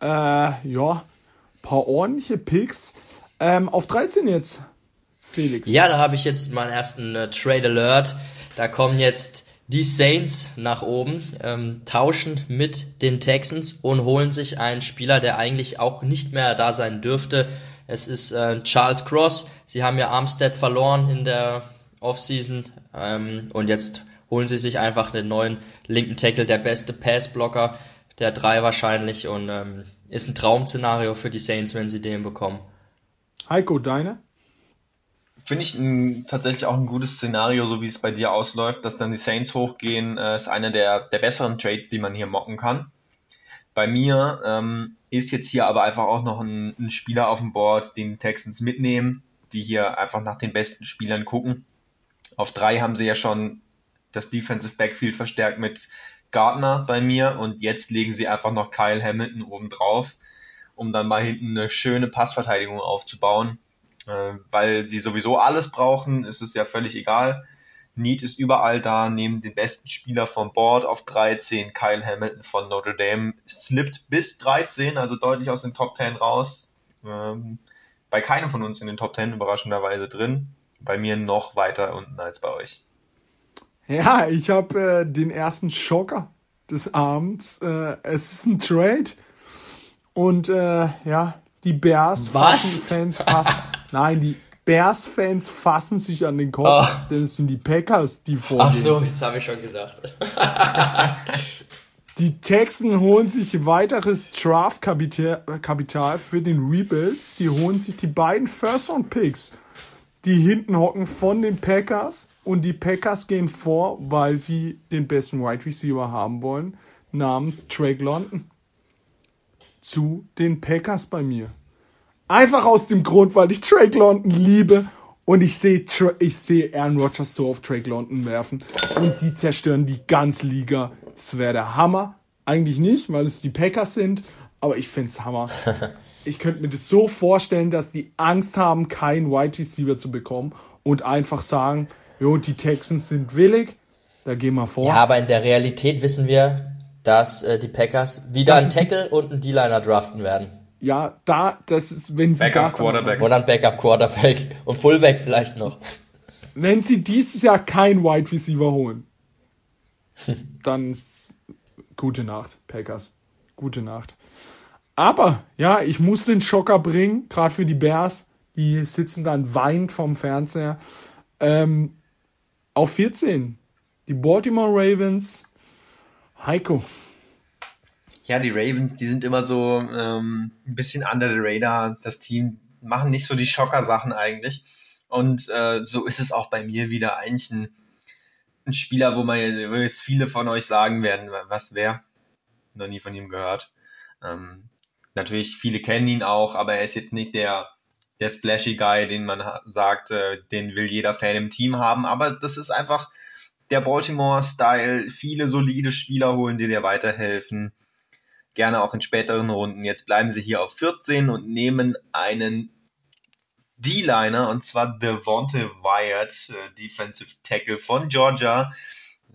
äh, ja, paar ordentliche Picks. Ähm, auf 13 jetzt, Felix. Ja, da habe ich jetzt meinen ersten äh, Trade Alert. Da kommen jetzt die Saints nach oben, ähm, tauschen mit den Texans und holen sich einen Spieler, der eigentlich auch nicht mehr da sein dürfte. Es ist äh, Charles Cross. Sie haben ja Armstead verloren in der Offseason ähm, und jetzt holen sie sich einfach einen neuen linken Tackle, der beste Passblocker der drei wahrscheinlich und ähm, ist ein Traum-Szenario für die Saints, wenn sie den bekommen. Heiko, deine? Finde ich ein, tatsächlich auch ein gutes Szenario, so wie es bei dir ausläuft, dass dann die Saints hochgehen, äh, ist einer der, der besseren Trades, die man hier mocken kann. Bei mir ähm, ist jetzt hier aber einfach auch noch ein, ein Spieler auf dem Board, den Texans mitnehmen, die hier einfach nach den besten Spielern gucken. Auf drei haben sie ja schon das Defensive Backfield verstärkt mit Gardner bei mir und jetzt legen sie einfach noch Kyle Hamilton oben drauf, um dann mal hinten eine schöne Passverteidigung aufzubauen. Äh, weil sie sowieso alles brauchen, ist es ja völlig egal. Need ist überall da, nehmen den besten Spieler vom Board auf 13, Kyle Hamilton von Notre Dame, slippt bis 13, also deutlich aus den Top 10 raus. Ähm, bei keinem von uns in den Top 10 überraschenderweise drin bei mir noch weiter unten als bei euch. Ja, ich habe äh, den ersten Schocker des Abends. Äh, es ist ein Trade. Und äh, ja, die Bears-Fans fassen. Nein, die Bears-Fans fassen sich an den Kopf, oh. denn es sind die Packers, die vorgehen. Ach so, jetzt habe ich schon gedacht. Die Texans holen sich weiteres Draft-Kapital für den Rebuild. Sie holen sich die beiden First-Round-Picks, die hinten hocken von den Packers. Und die Packers gehen vor, weil sie den besten Wide Receiver haben wollen, namens Drake London. Zu den Packers bei mir. Einfach aus dem Grund, weil ich Drake London liebe und ich sehe ich sehe Aaron Rodgers so auf Drake London werfen und die zerstören die ganze Liga. Das wäre der Hammer. Eigentlich nicht, weil es die Packers sind, aber ich finde es Hammer. Ich könnte mir das so vorstellen, dass die Angst haben, keinen Wide Receiver zu bekommen und einfach sagen, jo, die Texans sind willig, da gehen wir vor. Ja, aber in der Realität wissen wir, dass äh, die Packers wieder das einen Tackle und einen D-Liner draften werden. Ja, da, das ist, wenn sie Backup das Quarterback. Oder ein Backup Quarterback und Fullback vielleicht noch. Wenn sie dieses Jahr kein Wide Receiver holen, dann gute Nacht, Packers. Gute Nacht. Aber, ja, ich muss den Schocker bringen, gerade für die Bears. Die sitzen dann weinend vom Fernseher. Ähm, auf 14. Die Baltimore Ravens. Heiko, ja, die Ravens, die sind immer so ähm, ein bisschen under the radar. Das Team machen nicht so die Schocker-Sachen eigentlich. Und äh, so ist es auch bei mir wieder eigentlich ein, ein Spieler, wo man jetzt viele von euch sagen werden, was wer noch nie von ihm gehört. Ähm, natürlich, viele kennen ihn auch, aber er ist jetzt nicht der, der splashy Guy, den man sagt, äh, den will jeder Fan im Team haben. Aber das ist einfach der Baltimore-Style. Viele solide Spieler holen, die dir weiterhelfen gerne auch in späteren Runden. Jetzt bleiben sie hier auf 14 und nehmen einen D-Liner und zwar Devonte Wyatt, äh, Defensive Tackle von Georgia.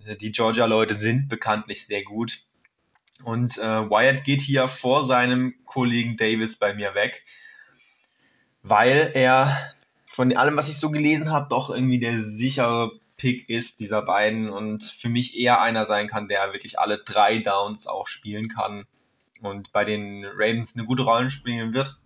Äh, die Georgia-Leute sind bekanntlich sehr gut. Und äh, Wyatt geht hier vor seinem Kollegen Davis bei mir weg, weil er von allem, was ich so gelesen habe, doch irgendwie der sichere Pick ist dieser beiden und für mich eher einer sein kann, der wirklich alle drei Downs auch spielen kann und bei den Ravens eine gute Rolle spielen wird.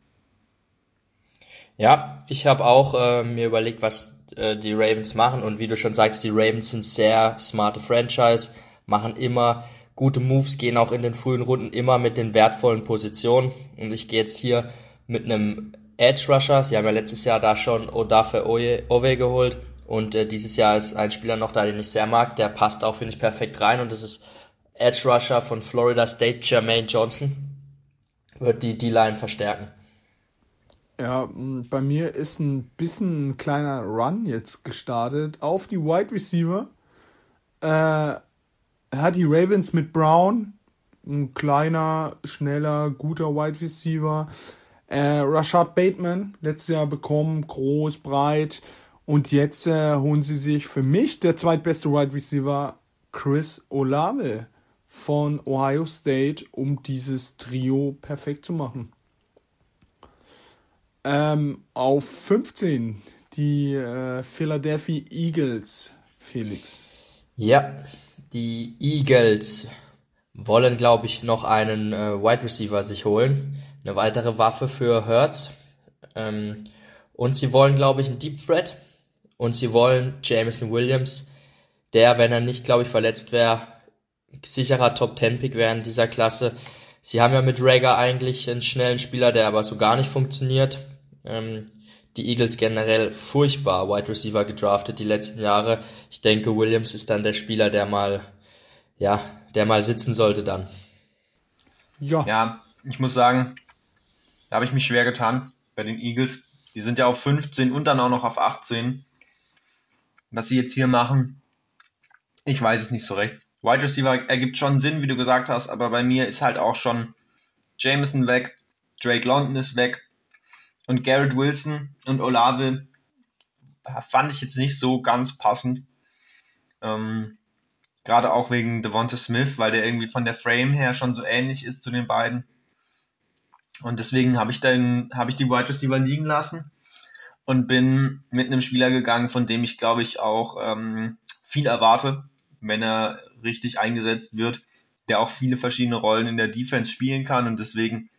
Ja, ich habe auch äh, mir überlegt, was äh, die Ravens machen und wie du schon sagst, die Ravens sind sehr smarte Franchise, machen immer gute Moves, gehen auch in den frühen Runden immer mit den wertvollen Positionen und ich gehe jetzt hier mit einem Edge Rusher, sie haben ja letztes Jahr da schon Odafe Owe geholt und äh, dieses Jahr ist ein Spieler noch da, den ich sehr mag, der passt auch, finde ich, perfekt rein und das ist Edge Rusher von Florida State, Jermaine Johnson, wird die D-Line verstärken. Ja, bei mir ist ein bisschen ein kleiner Run jetzt gestartet auf die Wide Receiver. Äh, hat die Ravens mit Brown, ein kleiner, schneller, guter Wide Receiver. Äh, Rashad Bateman, letztes Jahr bekommen, groß, breit. Und jetzt äh, holen sie sich für mich der zweitbeste Wide Receiver, Chris Olave von Ohio State, um dieses Trio perfekt zu machen. Ähm, auf 15 die äh, Philadelphia Eagles, Felix. Ja, die Eagles wollen, glaube ich, noch einen äh, Wide Receiver sich holen. Eine weitere Waffe für Hertz. Ähm, und sie wollen, glaube ich, einen Deep Threat. Und sie wollen Jameson Williams, der, wenn er nicht, glaube ich, verletzt wäre, sicherer Top 10 Pick wären dieser Klasse. Sie haben ja mit Rager eigentlich einen schnellen Spieler, der aber so gar nicht funktioniert. Ähm, die Eagles generell furchtbar Wide Receiver gedraftet die letzten Jahre. Ich denke, Williams ist dann der Spieler, der mal, ja, der mal sitzen sollte dann. Ja. Ja, ich muss sagen, da habe ich mich schwer getan bei den Eagles. Die sind ja auf 15 und dann auch noch auf 18. Was sie jetzt hier machen, ich weiß es nicht so recht. Wide Receiver ergibt schon Sinn, wie du gesagt hast, aber bei mir ist halt auch schon Jameson weg, Drake London ist weg und Garrett Wilson und Olave fand ich jetzt nicht so ganz passend. Ähm, Gerade auch wegen Devonta Smith, weil der irgendwie von der Frame her schon so ähnlich ist zu den beiden. Und deswegen habe ich dann habe ich die Wide Receiver liegen lassen und bin mit einem Spieler gegangen, von dem ich glaube ich auch ähm, viel erwarte wenn er richtig eingesetzt wird, der auch viele verschiedene Rollen in der Defense spielen kann und deswegen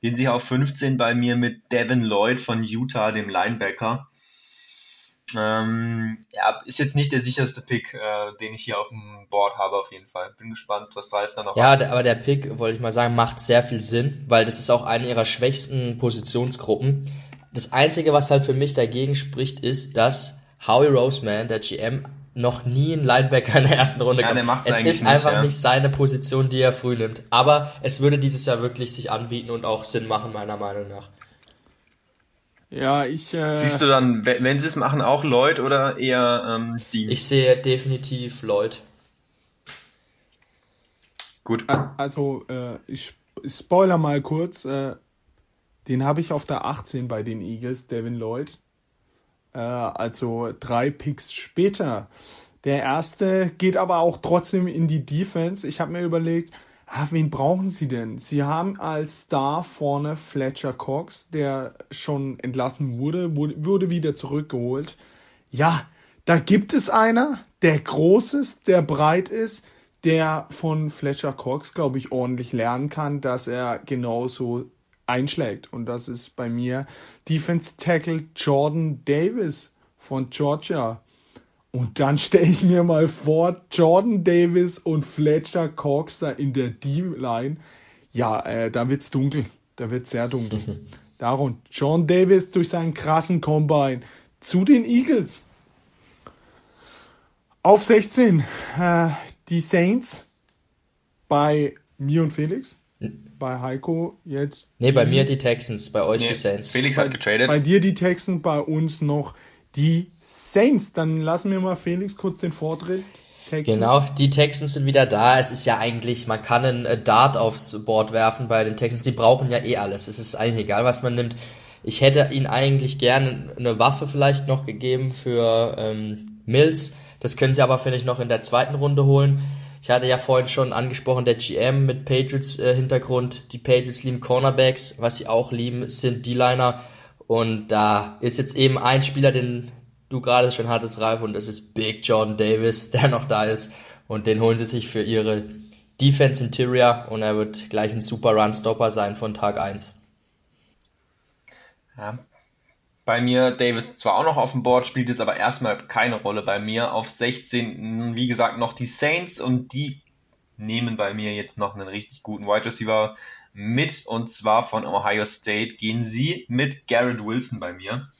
gehen sie auf 15 bei mir mit Devin Lloyd von Utah, dem Linebacker. Ähm, ja, ist jetzt nicht der sicherste Pick, äh, den ich hier auf dem Board habe, auf jeden Fall. Bin gespannt, was Ralf dann noch Ja, hat. aber der Pick, wollte ich mal sagen, macht sehr viel Sinn, weil das ist auch eine ihrer schwächsten Positionsgruppen. Das Einzige, was halt für mich dagegen spricht, ist, dass Howie Roseman, der GM, noch nie einen Linebacker in der ersten Runde ja, gehabt. Es ist nicht, einfach ja. nicht seine Position, die er früh nimmt. Aber es würde dieses Jahr wirklich sich anbieten und auch Sinn machen, meiner Meinung nach. Ja, ich. Äh, Siehst du dann, wenn sie es machen, auch Lloyd oder eher ähm, Dean? Ich sehe definitiv Lloyd. Gut. Also, äh, ich, ich spoiler mal kurz. Äh, den habe ich auf der 18 bei den Eagles, Devin Lloyd. Äh, also drei Picks später. Der erste geht aber auch trotzdem in die Defense. Ich habe mir überlegt, ah, wen brauchen sie denn? Sie haben als Star vorne Fletcher Cox, der schon entlassen wurde, wurde, wurde wieder zurückgeholt. Ja, da gibt es einer, der groß ist, der breit ist, der von Fletcher Cox, glaube ich, ordentlich lernen kann, dass er genauso einschlägt. Und das ist bei mir Defense Tackle Jordan Davis von Georgia. Und dann stelle ich mir mal vor, Jordan Davis und Fletcher Cox da in der D-Line. Ja, äh, da wird's dunkel. Da wird's sehr dunkel. Darum, John Davis durch seinen krassen Combine zu den Eagles. Auf 16, äh, die Saints bei mir und Felix. Bei Heiko jetzt. Nee, bei mir die Texans, bei euch Nee, die Saints. Felix bei, hat getradet. Bei dir die Texans, bei uns noch die Saints. Dann lassen wir mal Felix kurz den Vortritt. Texans. Genau, die Texans sind wieder da. Es ist ja eigentlich, man kann einen äh, Dart aufs Board werfen bei den Texans. Die brauchen ja eh alles. Es ist eigentlich egal, was man nimmt. Ich hätte ihnen eigentlich gerne eine Waffe vielleicht noch gegeben für ähm, Mills. Das können sie aber, finde ich, noch in der zweiten Runde holen. Ich hatte ja vorhin schon angesprochen, der GM mit Patriots äh, Hintergrund. Die Patriots lieben Cornerbacks. Was sie auch lieben, sind D-Liner. Und da ist jetzt eben ein Spieler, den du gerade schon hattest, Ralf, und das ist Big Jordan Davis, der noch da ist. Und den holen sie sich für ihre Defense Interior und er wird gleich ein super Run-Stopper sein von Tag 1. Ja. Bei mir Davis zwar auch noch auf dem Board, spielt jetzt aber erstmal keine Rolle bei mir. Auf 16, wie gesagt, noch die Saints und die nehmen bei mir jetzt noch einen richtig guten Wide Receiver mit und zwar von Ohio State gehen sie mit Garrett Wilson bei mir.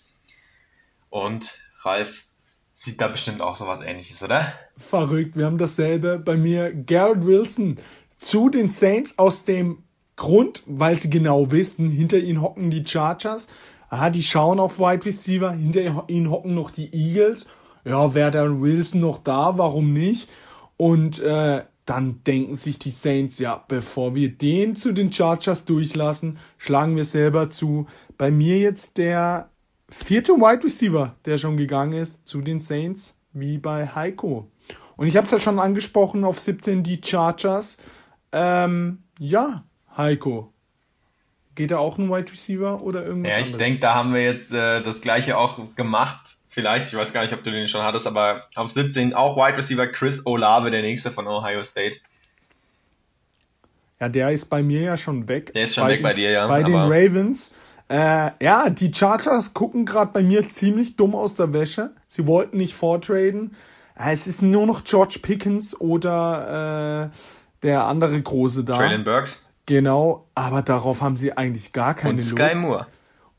Und Ralf sieht da bestimmt auch sowas ähnliches, oder? Verrückt, wir haben dasselbe. Bei mir Garrett Wilson zu den Saints aus dem Grund, weil sie genau wissen, hinter ihnen hocken die Chargers. Ah, die schauen auf Wide Receiver, hinter ihnen hocken noch die Eagles. Ja, wäre der Wilson noch da, warum nicht? Und äh, dann denken sich die Saints, ja, bevor wir den zu den Chargers durchlassen, schlagen wir selber zu. Bei mir jetzt der vierte Wide Receiver, der schon gegangen ist zu den Saints, wie bei Heiko. Und ich habe es ja schon angesprochen, auf 17 die Chargers. Ähm, ja, Heiko. Geht da auch ein Wide Receiver oder irgendwas Ja, ich denke, da haben wir jetzt äh, das gleiche auch gemacht. Vielleicht, ich weiß gar nicht, ob du den schon hattest, aber auf 17 auch Wide Receiver Chris Olave, der nächste von Ohio State. Ja, der ist bei mir ja schon weg. Der ist schon weg den, bei dir, ja, Bei den Ravens. Äh, ja, die Chargers gucken gerade bei mir ziemlich dumm aus der Wäsche. Sie wollten nicht vortraden. Äh, es ist nur noch George Pickens oder äh, der andere große da. Traylon Burks Genau, aber darauf haben sie eigentlich gar keine und Lust. Sky Moore.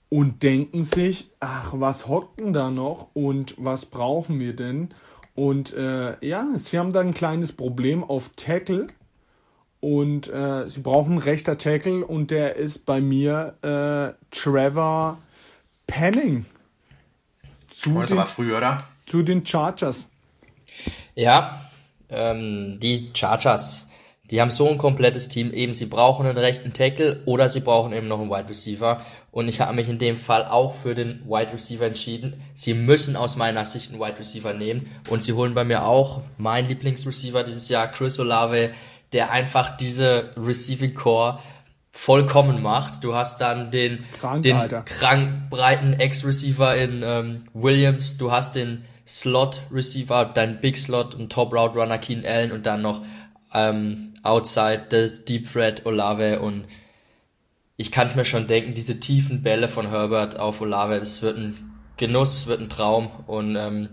und denken sich, ach, was hockt denn da noch und was brauchen wir denn? Und äh, ja, sie haben da ein kleines Problem auf Tackle und äh, sie brauchen einen rechter Tackle und der ist bei mir äh, Trevor Penning zu das den, war früh, oder? zu den Chargers. Ja, ähm, die Chargers, die haben so ein komplettes Team. Eben, sie brauchen einen rechten Tackle oder sie brauchen eben noch einen Wide Receiver. Und ich habe mich in dem Fall auch für den Wide Receiver entschieden. Sie müssen aus meiner Sicht einen Wide Receiver nehmen. Und sie holen bei mir auch meinen Lieblingsreceiver dieses Jahr, Chris Olave, der einfach diese Receiving Core vollkommen macht. Du hast dann den, Krank, den Alter. krank breiten Ex-Receiver in ähm, Williams, du hast den Slot-Receiver, dein Big Slot und Top Route Runner Keen Allen und dann noch ähm, Outside des Deep Threat Olave und ich kann es mir schon denken, diese tiefen Bälle von Herbert auf Olave, das wird ein Genuss, es wird ein Traum und ähm,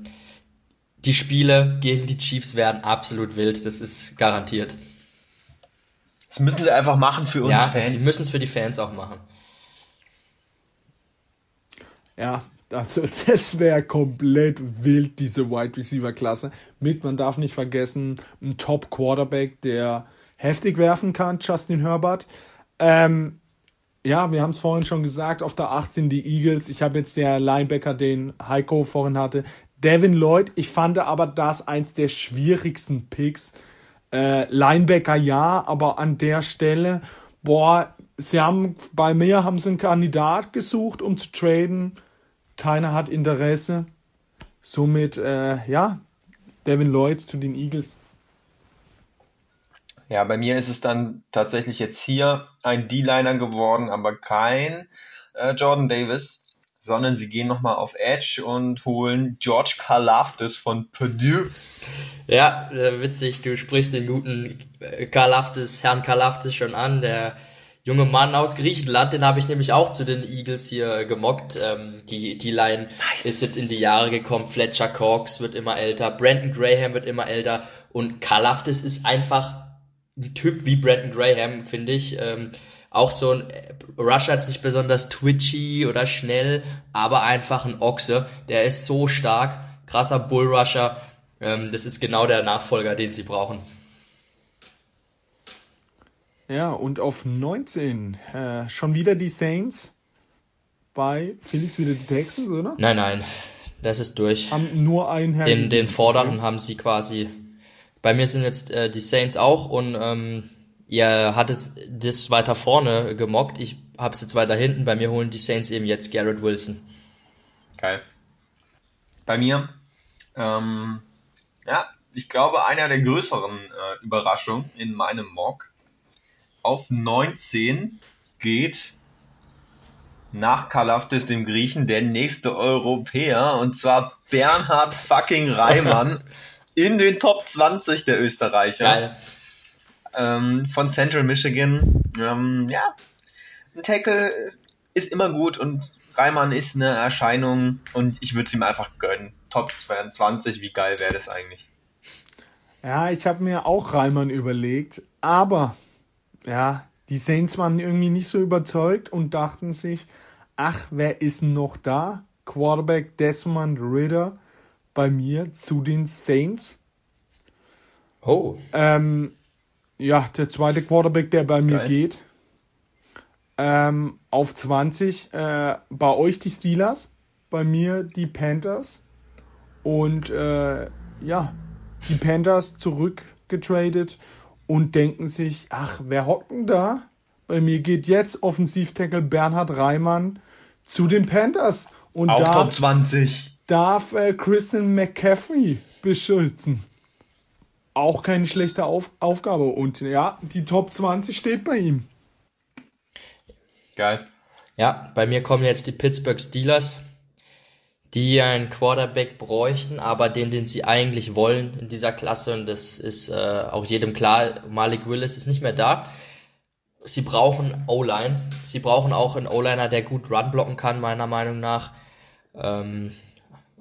die Spiele gegen die Chiefs werden absolut wild, das ist garantiert. Das müssen sie einfach machen für uns ja, Fans. sie müssen es für die Fans auch machen. Ja, also das wäre komplett wild, diese Wide Receiver Klasse. Mit, man darf nicht vergessen, ein Top Quarterback, der heftig werfen kann, Justin Herbert. Ähm, ja, wir haben es vorhin schon gesagt, auf der 18 die Eagles. Ich habe jetzt der Linebacker, den Heiko vorhin hatte, Devin Lloyd. Ich fand aber das eins der schwierigsten Picks. Äh, Linebacker ja, aber an der Stelle, boah, sie haben bei mir haben sie einen Kandidat gesucht, um zu traden. Keiner hat Interesse. Somit, äh, ja, Devin Lloyd zu den Eagles. Ja, bei mir ist es dann tatsächlich jetzt hier ein D-Liner geworden, aber kein äh, Jordan Davis, sondern sie gehen nochmal auf Edge und holen George Karlaftis von Purdue. Ja, äh, witzig, du sprichst den guten äh, Karlaftis, Herrn Karlaftis schon an, der junge Mann aus Griechenland, den habe ich nämlich auch zu den Eagles hier gemockt. Ähm, die die Line nice. ist jetzt in die Jahre gekommen. Fletcher Cox wird immer älter, Brandon Graham wird immer älter und Karlaftis ist einfach ein Typ wie Brandon Graham, finde ich. Ähm, auch so ein äh, Rusher ist nicht besonders twitchy oder schnell, aber einfach ein Ochse. Der ist so stark, krasser Bullrusher. Ähm, das ist genau der Nachfolger, den sie brauchen. Ja, und auf 19 äh, schon wieder die Saints. Bei Felix wieder die Texans, oder? Nein, nein, das ist durch. Haben nur einen Herr. Den, den vorderen okay. haben sie quasi bei mir sind jetzt äh, die Saints auch und ähm, ihr hattet das weiter vorne gemockt. Ich habe es jetzt weiter hinten. Bei mir holen die Saints eben jetzt Garrett Wilson. Geil. Bei mir, ähm, ja, ich glaube, einer der größeren äh, Überraschungen in meinem Mock. Auf 19 geht nach Kalaftis, dem Griechen, der nächste Europäer, und zwar Bernhard fucking Reimann. in den Top 20 der Österreicher. Geil. Ähm, von Central Michigan. Ähm, ja, ein Tackle ist immer gut und Reimann ist eine Erscheinung und ich würde es ihm einfach gönnen. Top 22, wie geil wäre das eigentlich? Ja, ich habe mir auch Reimann überlegt, aber ja, die Saints waren irgendwie nicht so überzeugt und dachten sich, ach, wer ist noch da? Quarterback Desmond Ritter bei mir zu den Saints. Oh. Ähm, ja, der zweite Quarterback, der bei mir Geil. geht. Ähm, auf 20 äh, bei euch die Steelers, bei mir die Panthers. Und äh, ja, die Panthers zurückgetradet und denken sich, ach, wer hockt denn da? Bei mir geht jetzt Offensivtackle Bernhard Reimann zu den Panthers. Und Auch Top 20 darf äh, Christian McCaffrey beschützen. Auch keine schlechte Auf Aufgabe. Und ja, die Top 20 steht bei ihm. Geil. Ja, bei mir kommen jetzt die Pittsburgh Steelers, die einen Quarterback bräuchten, aber den, den sie eigentlich wollen in dieser Klasse, und das ist äh, auch jedem klar, Malik Willis ist nicht mehr da. Sie brauchen O-Line. Sie brauchen auch einen O-Liner, der gut Run blocken kann, meiner Meinung nach. Ähm,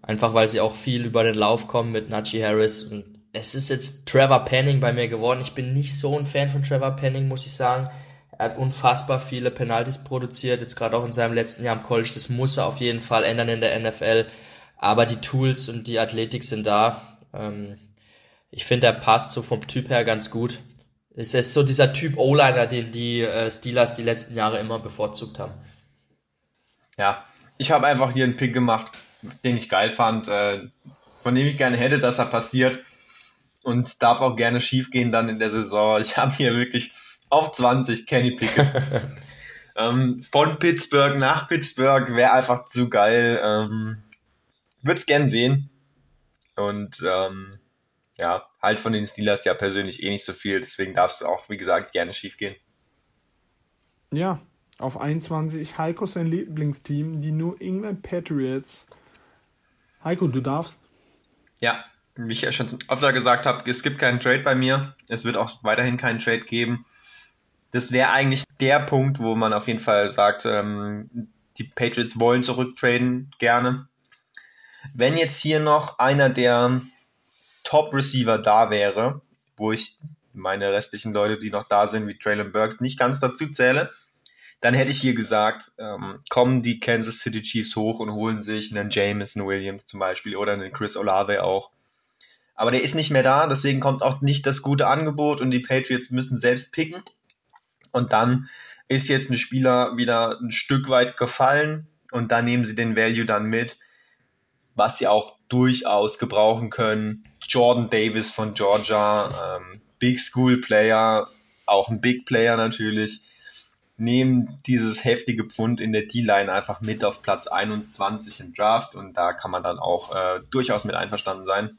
Einfach weil sie auch viel über den Lauf kommen mit Najee Harris. Und es ist jetzt Trevor Penning bei mir geworden. Ich bin nicht so ein Fan von Trevor Penning, muss ich sagen. Er hat unfassbar viele Penalties produziert, jetzt gerade auch in seinem letzten Jahr am College. Das muss er auf jeden Fall ändern in der NFL. Aber die Tools und die Athletik sind da. Ähm, ich finde, er passt so vom Typ her ganz gut. Es ist so dieser Typ O-Liner, den die äh, Steelers die letzten Jahre immer bevorzugt haben. Ja, ich habe einfach hier einen Pick gemacht den ich geil fand, äh, von dem ich gerne hätte, dass er passiert und darf auch gerne schief gehen dann in der Saison. Ich habe hier wirklich auf 20 Kenny Pickett. ähm, von Pittsburgh nach Pittsburgh wäre einfach zu geil. Ähm, Würde es gern sehen. Und ähm, ja, halt von den Steelers ja persönlich eh nicht so viel, deswegen darf es auch, wie gesagt, gerne schief gehen. Ja, auf 21 Heiko sein Lieblingsteam, die New England Patriots. Heiko, du darfst. Ja, wie ich ja schon öfter gesagt habe, es gibt keinen Trade bei mir. Es wird auch weiterhin keinen Trade geben. Das wäre eigentlich der Punkt, wo man auf jeden Fall sagt, ähm, die Patriots wollen zurücktraden, gerne. Wenn jetzt hier noch einer der Top-Receiver da wäre, wo ich meine restlichen Leute, die noch da sind, wie Traylon Burks, nicht ganz dazu zähle, dann hätte ich hier gesagt, ähm, kommen die Kansas City Chiefs hoch und holen sich einen Jameson Williams zum Beispiel oder einen Chris Olave auch. Aber der ist nicht mehr da, deswegen kommt auch nicht das gute Angebot und die Patriots müssen selbst picken. Und dann ist jetzt ein Spieler wieder ein Stück weit gefallen und dann nehmen sie den Value dann mit, was sie auch durchaus gebrauchen können. Jordan Davis von Georgia, ähm, Big School Player, auch ein Big Player natürlich, nehmen dieses heftige Pfund in der D-Line einfach mit auf Platz 21 im Draft und da kann man dann auch äh, durchaus mit einverstanden sein.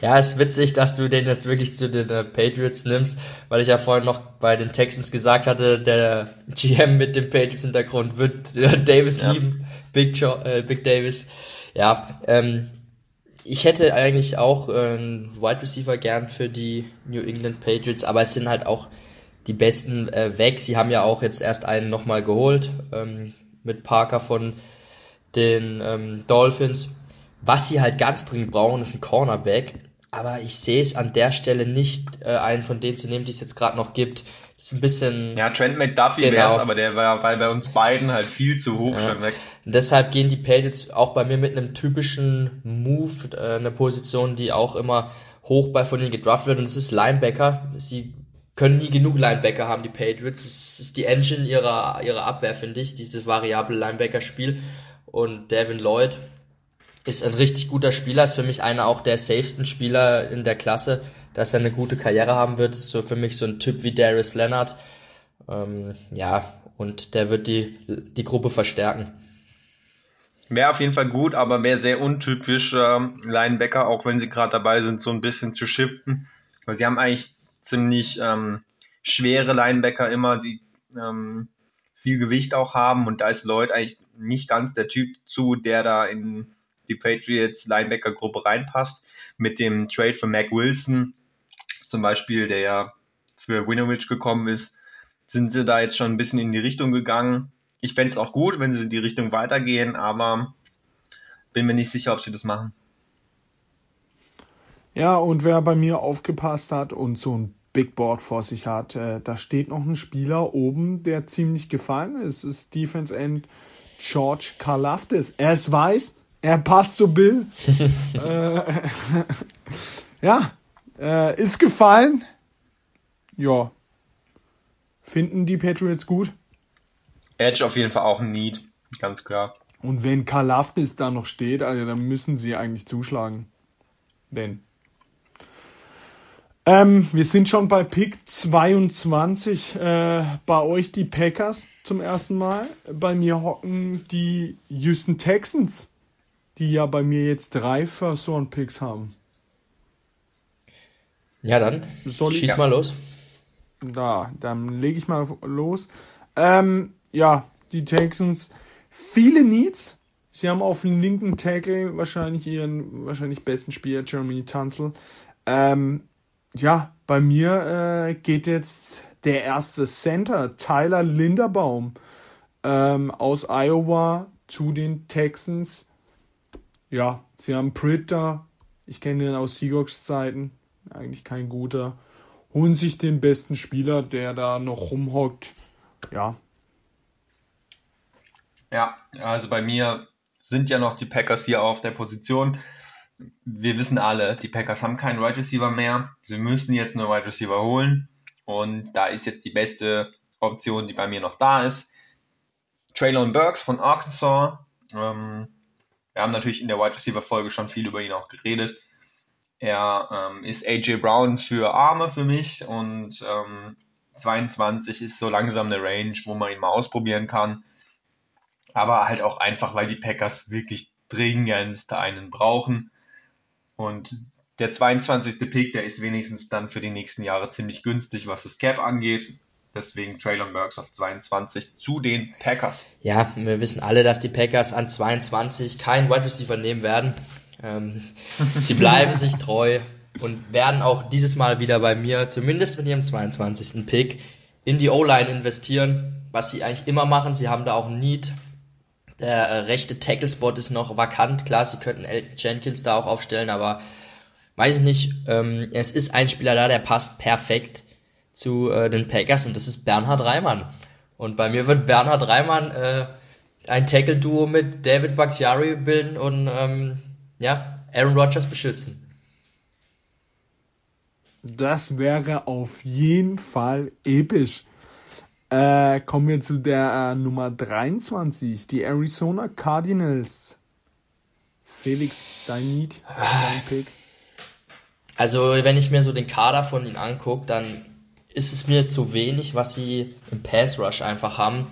Ja, ist witzig, dass du den jetzt wirklich zu den äh, Patriots nimmst, weil ich ja vorhin noch bei den Texans gesagt hatte, der GM mit dem Patriots-Hintergrund wird äh, Davis ja. lieben, Big, jo äh, Big Davis. Ja, ähm, ich hätte eigentlich auch äh, einen Wide Receiver gern für die New England Patriots, aber es sind halt auch die besten äh, weg. Sie haben ja auch jetzt erst einen nochmal geholt ähm, mit Parker von den ähm, Dolphins. Was sie halt ganz dringend brauchen, ist ein Cornerback. Aber ich sehe es an der Stelle nicht, äh, einen von denen zu nehmen, die es jetzt gerade noch gibt. Das ist ein bisschen. Ja, Trent McDuffie genau. wäre es, aber der war weil bei uns beiden halt viel zu hoch ja. schon weg. Und deshalb gehen die Patriots auch bei mir mit einem typischen Move, äh, eine Position, die auch immer hoch bei von ihnen gedraftet wird, und das ist Linebacker. Sie können nie genug Linebacker haben, die Patriots. Das ist die Engine ihrer, ihrer Abwehr, finde ich, dieses variable Linebacker-Spiel. Und Devin Lloyd, ist ein richtig guter Spieler, ist für mich einer auch der safesten Spieler in der Klasse, dass er eine gute Karriere haben wird. Ist so für mich so ein Typ wie Darius Leonard. Ähm, ja, und der wird die, die Gruppe verstärken. Wäre auf jeden Fall gut, aber wäre sehr untypisch äh, Linebacker, auch wenn sie gerade dabei sind, so ein bisschen zu shiften. Weil sie haben eigentlich ziemlich ähm, schwere Linebacker immer, die ähm, viel Gewicht auch haben und da ist Lloyd eigentlich nicht ganz der Typ zu, der da in die Patriots Linebacker-Gruppe reinpasst. Mit dem Trade für Mac Wilson zum Beispiel, der ja für Winovich gekommen ist, sind sie da jetzt schon ein bisschen in die Richtung gegangen. Ich fände es auch gut, wenn sie in die Richtung weitergehen, aber bin mir nicht sicher, ob sie das machen. Ja, und wer bei mir aufgepasst hat und so ein Big Board vor sich hat, äh, da steht noch ein Spieler oben, der ziemlich gefallen ist. Es ist Defense End George Karlaftis. Er ist weiß, er passt zu Bill. äh, ja, äh, ist gefallen. Ja. Finden die Patriots gut? Edge auf jeden Fall auch ein Need, ganz klar. Und wenn Kalafdis da noch steht, also dann müssen sie eigentlich zuschlagen. Denn. Ähm, wir sind schon bei Pick 22. Äh, bei euch die Packers zum ersten Mal. Bei mir hocken die Houston Texans die ja bei mir jetzt drei First Round Picks haben. Ja, dann Soll schieß ich, mal los. Da, dann lege ich mal los. Ähm, ja, die Texans, viele Needs. Sie haben auf dem linken Tackle wahrscheinlich ihren wahrscheinlich besten Spieler, Jeremy Tunzel. Ähm, ja, bei mir äh, geht jetzt der erste Center, Tyler Linderbaum ähm, aus Iowa zu den Texans ja, sie haben Pritt da. Ich kenne den aus Seahawks Zeiten. Eigentlich kein guter. Holen sich den besten Spieler, der da noch rumhockt. Ja. Ja, also bei mir sind ja noch die Packers hier auf der Position. Wir wissen alle, die Packers haben keinen Wide Receiver mehr. Sie müssen jetzt einen Wide Receiver holen. Und da ist jetzt die beste Option, die bei mir noch da ist. Traylon Burks von Arkansas. Ähm, wir haben natürlich in der Wide Receiver Folge schon viel über ihn auch geredet. Er ähm, ist AJ Brown für Arme für mich und ähm, 22 ist so langsam eine Range, wo man ihn mal ausprobieren kann. Aber halt auch einfach, weil die Packers wirklich dringendst einen brauchen. Und der 22. Pick, der ist wenigstens dann für die nächsten Jahre ziemlich günstig, was das Cap angeht. Deswegen Traylon Burks auf 22 zu den Packers. Ja, wir wissen alle, dass die Packers an 22 keinen Wide Receiver nehmen werden. Ähm, sie bleiben sich treu und werden auch dieses Mal wieder bei mir, zumindest mit ihrem 22. Pick, in die O-Line investieren, was sie eigentlich immer machen. Sie haben da auch ein Need. Der äh, rechte Tackle-Spot ist noch vakant. Klar, sie könnten Elton Jenkins da auch aufstellen, aber weiß ich nicht. Ähm, es ist ein Spieler da, der passt perfekt zu äh, den Packers und das ist Bernhard Reimann. Und bei mir wird Bernhard Reimann äh, ein Tackle-Duo mit David Bakhtiari bilden und ähm, ja, Aaron Rodgers beschützen. Das wäre auf jeden Fall episch. Äh, kommen wir zu der äh, Nummer 23, die Arizona Cardinals. Felix, dein Need, dein Pick. Also, wenn ich mir so den Kader von ihnen angucke, dann ist es mir zu wenig, was sie im Pass Rush einfach haben.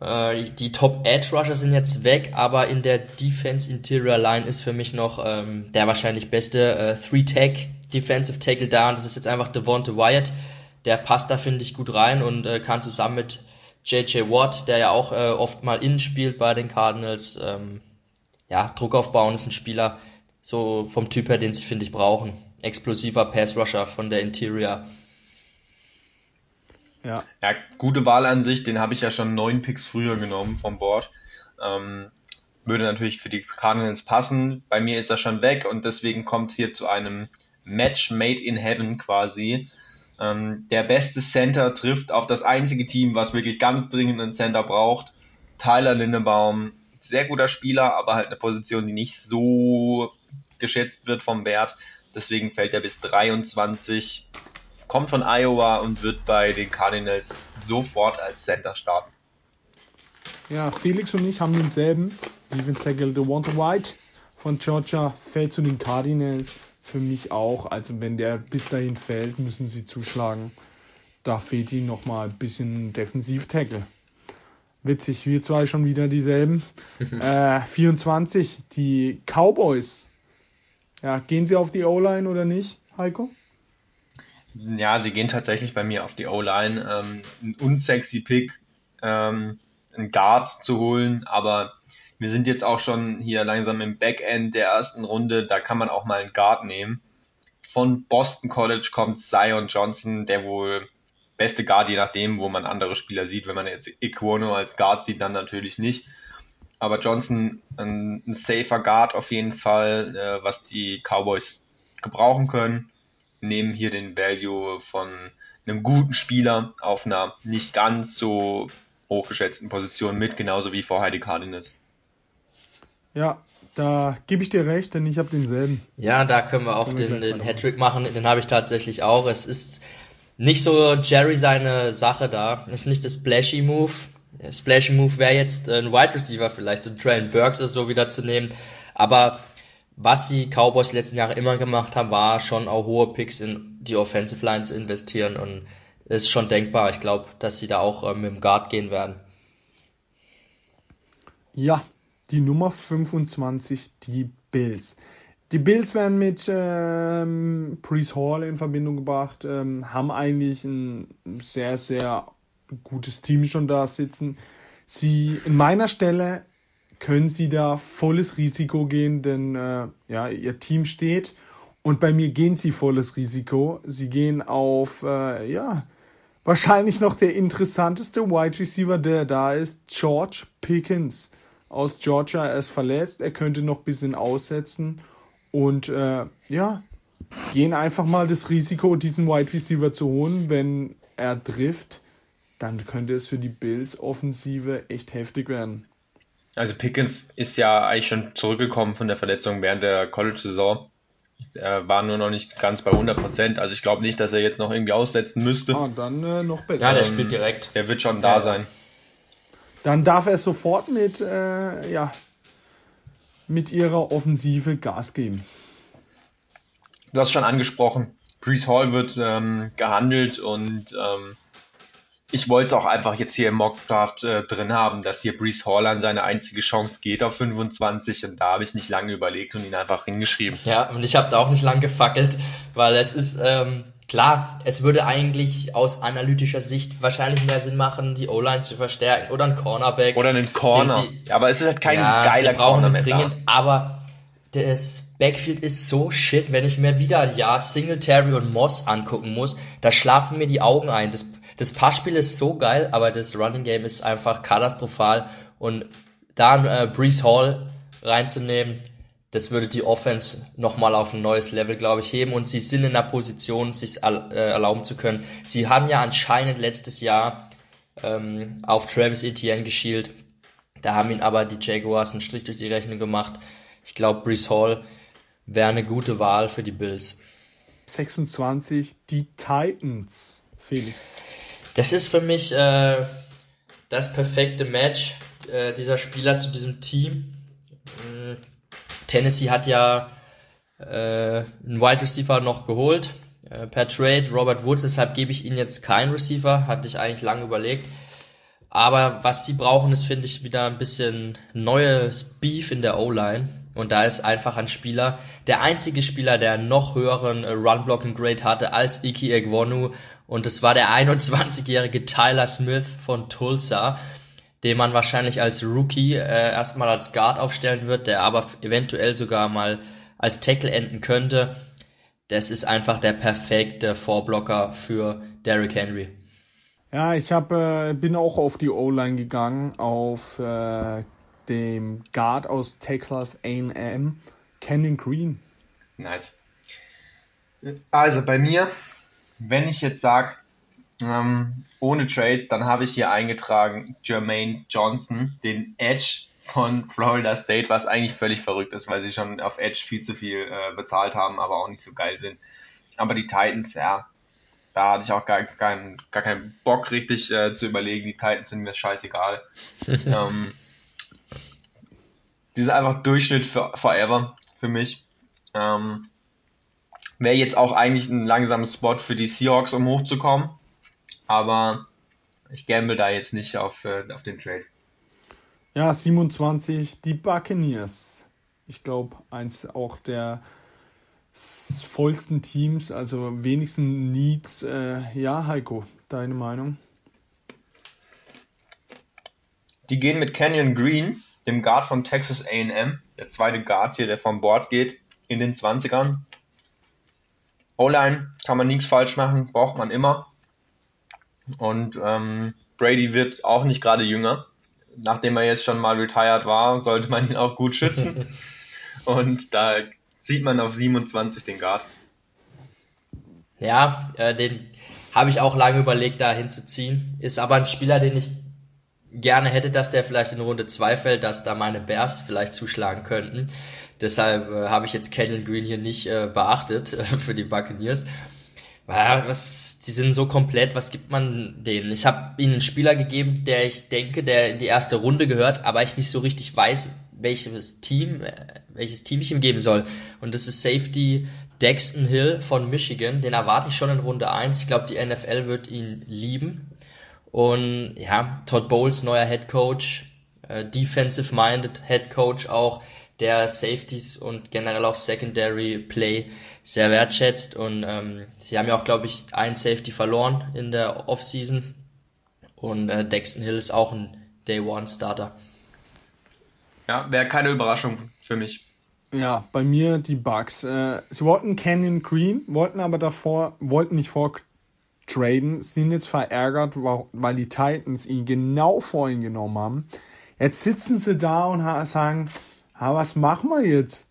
Äh, die Top Edge Rusher sind jetzt weg, aber in der Defense Interior Line ist für mich noch ähm, der wahrscheinlich beste äh, Three Tag Defensive Tackle da. Und das ist jetzt einfach Devonta Wyatt der passt da, finde ich, gut rein und äh, kann zusammen mit JJ Watt, der ja auch äh, oft mal innen spielt bei den Cardinals, ähm, ja, Druck aufbauen, ist ein Spieler so vom Typ her, den sie, finde ich, brauchen. Explosiver Pass-Rusher von der Interior. Ja. ja, gute Wahl an sich, den habe ich ja schon neun Picks früher genommen vom Board. Ähm, würde natürlich für die Cardinals passen. Bei mir ist er schon weg und deswegen kommt es hier zu einem Match made in heaven quasi. Ähm, der beste Center trifft auf das einzige Team, was wirklich ganz dringend einen Center braucht. Tyler Lindebaum, sehr guter Spieler, aber halt eine Position, die nicht so geschätzt wird vom Wert. Deswegen fällt er bis 23, kommt von Iowa und wird bei den Cardinals sofort als Center starten. Ja, Felix und ich haben denselben. Defense Tackle DeWante White von Georgia fällt zu den Cardinals für mich auch. Also wenn der bis dahin fällt, müssen sie zuschlagen. Da fehlt ihnen nochmal ein bisschen Defensiv-Tackle. Witzig, wir zwei schon wieder dieselben. äh, 24, die Cowboys. Ja, gehen sie auf die O-Line oder nicht, Heiko? Ja, sie gehen tatsächlich bei mir auf die O-Line. Ähm, ein unsexy Pick, ähm, einen Guard zu holen, aber wir sind jetzt auch schon hier langsam im Backend der ersten Runde, da kann man auch mal einen Guard nehmen. Von Boston College kommt Zion Johnson, der wohl beste Guard, je nachdem, wo man andere Spieler sieht. Wenn man jetzt Equono als Guard sieht, dann natürlich nicht. Aber Johnson ein, ein safer Guard auf jeden Fall, äh, was die Cowboys gebrauchen können. Nehmen hier den Value von einem guten Spieler auf einer nicht ganz so hochgeschätzten Position mit, genauso wie vorher die Cardinals. Ja, da gebe ich dir recht, denn ich habe denselben. Ja, da können wir auch können den, den Hattrick machen. Den habe ich tatsächlich auch. Es ist nicht so Jerry seine Sache da. Es ist nicht das Splashy Move. Der Splashy Move wäre jetzt ein Wide Receiver vielleicht, so Traylon Burks oder so wieder zu nehmen. Aber was die Cowboys letzten Jahre immer gemacht haben, war schon auch hohe Picks in die Offensive Line zu investieren und ist schon denkbar. Ich glaube, dass sie da auch ähm, mit dem Guard gehen werden. Ja, die Nummer 25, die Bills. Die Bills werden mit ähm, Priest Hall in Verbindung gebracht, ähm, haben eigentlich ein sehr, sehr gutes Team schon da sitzen. Sie, in meiner Stelle können sie da volles Risiko gehen, denn äh, ja, ihr Team steht und bei mir gehen sie volles Risiko. Sie gehen auf, äh, ja, wahrscheinlich noch der interessanteste Wide Receiver, der da ist, George Pickens aus Georgia. Er ist verletzt, er könnte noch ein bisschen aussetzen. Und äh, ja, gehen einfach mal das Risiko, diesen Wide Receiver zu holen. Wenn er trifft, dann könnte es für die Bills Offensive echt heftig werden. Also Pickens ist ja eigentlich schon zurückgekommen von der Verletzung während der College-Saison. Er war nur noch nicht ganz bei 100 Prozent. Also ich glaube nicht, dass er jetzt noch irgendwie aussetzen müsste. Ah, dann äh, noch besser. Ja, der spielt direkt. Der wird schon da ja. sein dann darf er sofort mit, äh, ja, mit ihrer Offensive Gas geben. Du hast schon angesprochen, Brees Hall wird ähm, gehandelt und ähm, ich wollte es auch einfach jetzt hier im Mockdraft äh, drin haben, dass hier Brees Hall an seine einzige Chance geht auf 25 und da habe ich nicht lange überlegt und ihn einfach hingeschrieben. Ja, und ich habe da auch nicht lange gefackelt, weil es ist, ähm, Klar, es würde eigentlich aus analytischer Sicht wahrscheinlich mehr Sinn machen, die O-Line zu verstärken oder einen Cornerback. Oder einen Corner. Sie, aber es ist halt kein ja, geiler sie brauchen Corner dringend, da. aber das Backfield ist so shit, wenn ich mir wieder ein Jahr Singletary und Moss angucken muss, da schlafen mir die Augen ein. Das, das Passspiel ist so geil, aber das Running Game ist einfach katastrophal und da äh, Brees Hall reinzunehmen, das würde die Offense nochmal auf ein neues Level, glaube ich, heben. Und sie sind in der Position, sich äh, erlauben zu können. Sie haben ja anscheinend letztes Jahr ähm, auf Travis Etienne geschielt. Da haben ihn aber die Jaguars einen Strich durch die Rechnung gemacht. Ich glaube, Brees Hall wäre eine gute Wahl für die Bills. 26, die Titans, Felix. Das ist für mich äh, das perfekte Match äh, dieser Spieler zu diesem Team. Äh, Tennessee hat ja äh, einen Wide Receiver noch geholt äh, per Trade, Robert Woods, deshalb gebe ich ihnen jetzt keinen Receiver, hatte ich eigentlich lange überlegt. Aber was sie brauchen, ist, finde ich, wieder ein bisschen neues Beef in der O-Line. Und da ist einfach ein Spieler, der einzige Spieler, der noch höheren äh, Run-Blocking-Grade hatte als Iki Egwonu. Und das war der 21-jährige Tyler Smith von Tulsa den man wahrscheinlich als Rookie äh, erstmal als Guard aufstellen wird, der aber eventuell sogar mal als Tackle enden könnte. Das ist einfach der perfekte Vorblocker für Derrick Henry. Ja, ich hab, äh, bin auch auf die O-Line gegangen, auf äh, dem Guard aus Texas A&M, Canyon Green. Nice. Also bei mir, wenn ich jetzt sage, ähm, ohne Trades, dann habe ich hier eingetragen Jermaine Johnson, den Edge von Florida State, was eigentlich völlig verrückt ist, weil sie schon auf Edge viel zu viel äh, bezahlt haben, aber auch nicht so geil sind. Aber die Titans, ja, da hatte ich auch gar, gar, gar keinen Bock richtig äh, zu überlegen. Die Titans sind mir scheißegal. ähm, die sind einfach Durchschnitt für forever für mich. Ähm, Wäre jetzt auch eigentlich ein langsames Spot für die Seahawks, um hochzukommen aber ich gamble da jetzt nicht auf, äh, auf den Trade. Ja, 27, die Buccaneers. Ich glaube, eins auch der vollsten Teams, also wenigsten Needs. Äh, ja, Heiko, deine Meinung? Die gehen mit Canyon Green, dem Guard von Texas AM, der zweite Guard hier, der vom Board geht, in den 20ern. O-Line kann man nichts falsch machen, braucht man immer. Und ähm, Brady wird auch nicht gerade jünger. Nachdem er jetzt schon mal retired war, sollte man ihn auch gut schützen. Und da sieht man auf 27 den Guard. Ja, äh, den habe ich auch lange überlegt, da hinzuziehen. Ist aber ein Spieler, den ich gerne hätte, dass der vielleicht in Runde 2 fällt, dass da meine Bears vielleicht zuschlagen könnten. Deshalb äh, habe ich jetzt Canyon Green hier nicht äh, beachtet äh, für die Buccaneers. Was, die sind so komplett, was gibt man denen? Ich habe ihnen einen Spieler gegeben, der ich denke, der in die erste Runde gehört, aber ich nicht so richtig weiß, welches Team, äh, welches Team ich ihm geben soll. Und das ist Safety Dexton Hill von Michigan. Den erwarte ich schon in Runde 1. Ich glaube, die NFL wird ihn lieben. Und ja, Todd Bowles, neuer Head Coach, äh, defensive-minded Head Coach auch, der Safeties und generell auch Secondary Play sehr wertschätzt. Und ähm, sie haben ja auch, glaube ich, ein Safety verloren in der Offseason. Und äh, Dexton Hill ist auch ein Day One Starter. Ja, wäre keine Überraschung für mich. Ja, bei mir die Bugs. Äh, sie wollten Canyon Green, wollten aber davor, wollten nicht vor traden, sind jetzt verärgert, weil die Titans ihn genau vorhin genommen haben. Jetzt sitzen sie da und sagen, ha, was machen wir jetzt?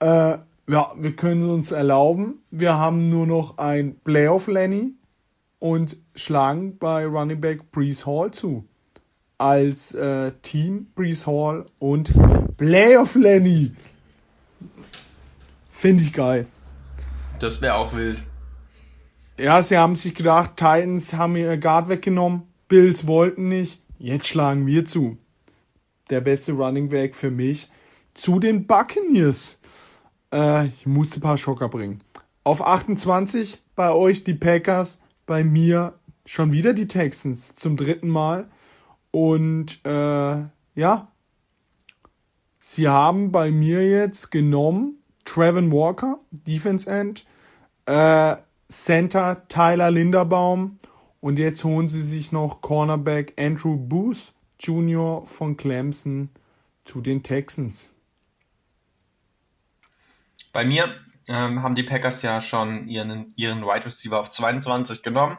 Äh, ja, wir können uns erlauben, wir haben nur noch ein Playoff Lenny und schlagen bei Running Back Brees Hall zu. Als äh, Team Brees Hall und Playoff Lenny. Finde ich geil. Das wäre auch wild. Ja, sie haben sich gedacht, Titans haben ihr Guard weggenommen, Bills wollten nicht, jetzt schlagen wir zu. Der beste Running Back für mich zu den Buccaneers. Äh, ich musste ein paar Schocker bringen. Auf 28 bei euch die Packers, bei mir schon wieder die Texans zum dritten Mal. Und äh, ja, sie haben bei mir jetzt genommen Trevin Walker, Defense End, äh, Center Tyler Linderbaum und jetzt holen sie sich noch Cornerback Andrew Booth Jr. von Clemson zu den Texans. Bei mir ähm, haben die Packers ja schon ihren, ihren Wide Receiver auf 22 genommen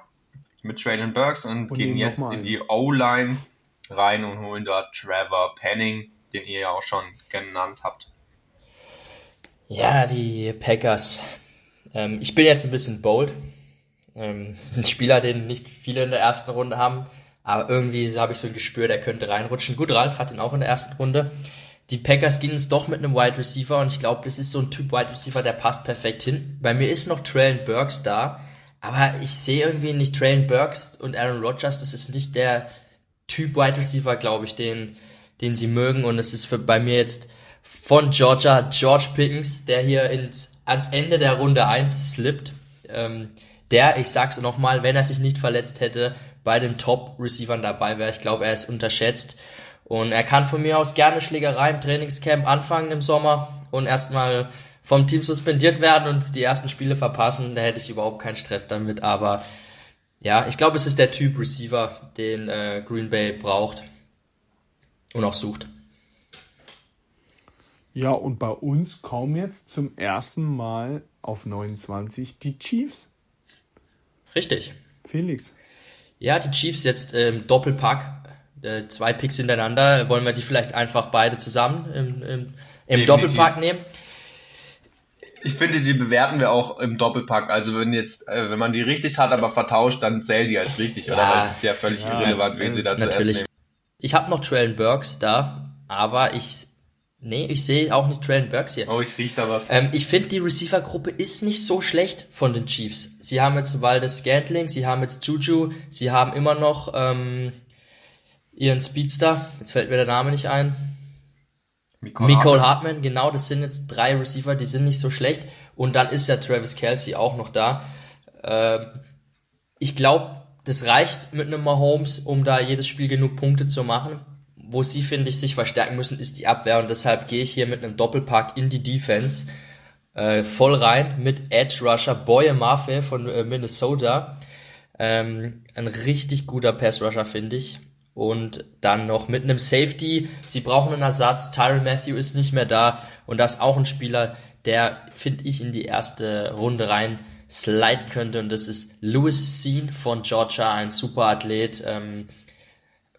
mit Traylon Burks und, und gehen jetzt in die O-Line rein und holen dort Trevor Penning, den ihr ja auch schon genannt habt. Ja, die Packers. Ähm, ich bin jetzt ein bisschen bold. Ähm, ein Spieler, den nicht viele in der ersten Runde haben, aber irgendwie habe ich so ein Gespür, der könnte reinrutschen. Gut, Ralf hat ihn auch in der ersten Runde. Die Packers gehen es doch mit einem Wide Receiver und ich glaube, das ist so ein Typ Wide Receiver, der passt perfekt hin. Bei mir ist noch Traylon Burks da, aber ich sehe irgendwie nicht Traylon Burks und Aaron Rodgers, das ist nicht der Typ Wide Receiver, glaube ich, den, den sie mögen und es ist für, bei mir jetzt von Georgia George Pickens, der hier ins, ans Ende der Runde 1 slippt. Ähm, der, ich sag's nochmal, wenn er sich nicht verletzt hätte, bei den Top-Receivern dabei wäre. Ich glaube, er ist unterschätzt. Und er kann von mir aus gerne Schlägerei im Trainingscamp anfangen im Sommer und erstmal vom Team suspendiert werden und die ersten Spiele verpassen. Da hätte ich überhaupt keinen Stress damit. Aber ja, ich glaube, es ist der Typ Receiver, den äh, Green Bay braucht und auch sucht. Ja, und bei uns kommen jetzt zum ersten Mal auf 29 die Chiefs. Richtig. Felix. Ja, die Chiefs jetzt im Doppelpack. Äh, zwei Picks hintereinander. Wollen wir die vielleicht einfach beide zusammen im, im, im Doppelpack nehmen? Ich finde, die bewerten wir auch im Doppelpack. Also wenn jetzt, äh, wenn man die richtig hat, aber vertauscht, dann zählen die als richtig, ja, oder? Weil es ist ja völlig ja, irrelevant, wen sie da natürlich. zuerst nehmen. Ich habe noch Traylon Burks da, aber ich Nee, ich sehe auch nicht Traylon Burks hier. Oh, ich riech da was. Ähm, ich finde, die Receiver-Gruppe ist nicht so schlecht von den Chiefs. Sie haben jetzt Waldes Scantling, sie haben jetzt Juju, sie haben immer noch ähm, ihren Speedster. Jetzt fällt mir der Name nicht ein. Nicole Hartman. Hartman, genau, das sind jetzt drei Receiver, die sind nicht so schlecht. Und dann ist ja Travis Kelsey auch noch da. Ähm, ich glaube, das reicht mit einem Mahomes, um da jedes Spiel genug Punkte zu machen wo sie, finde ich, sich verstärken müssen, ist die Abwehr und deshalb gehe ich hier mit einem Doppelpack in die Defense äh, voll rein mit Edge Rusher Boye Mafe von äh, Minnesota. Ähm, ein richtig guter Pass Rusher, finde ich. Und dann noch mit einem Safety. Sie brauchen einen Ersatz. Tyron Matthew ist nicht mehr da. Und das ist auch ein Spieler, der, finde ich, in die erste Runde rein slide könnte. Und das ist Louis Sean von Georgia, ein super Athlet, ähm,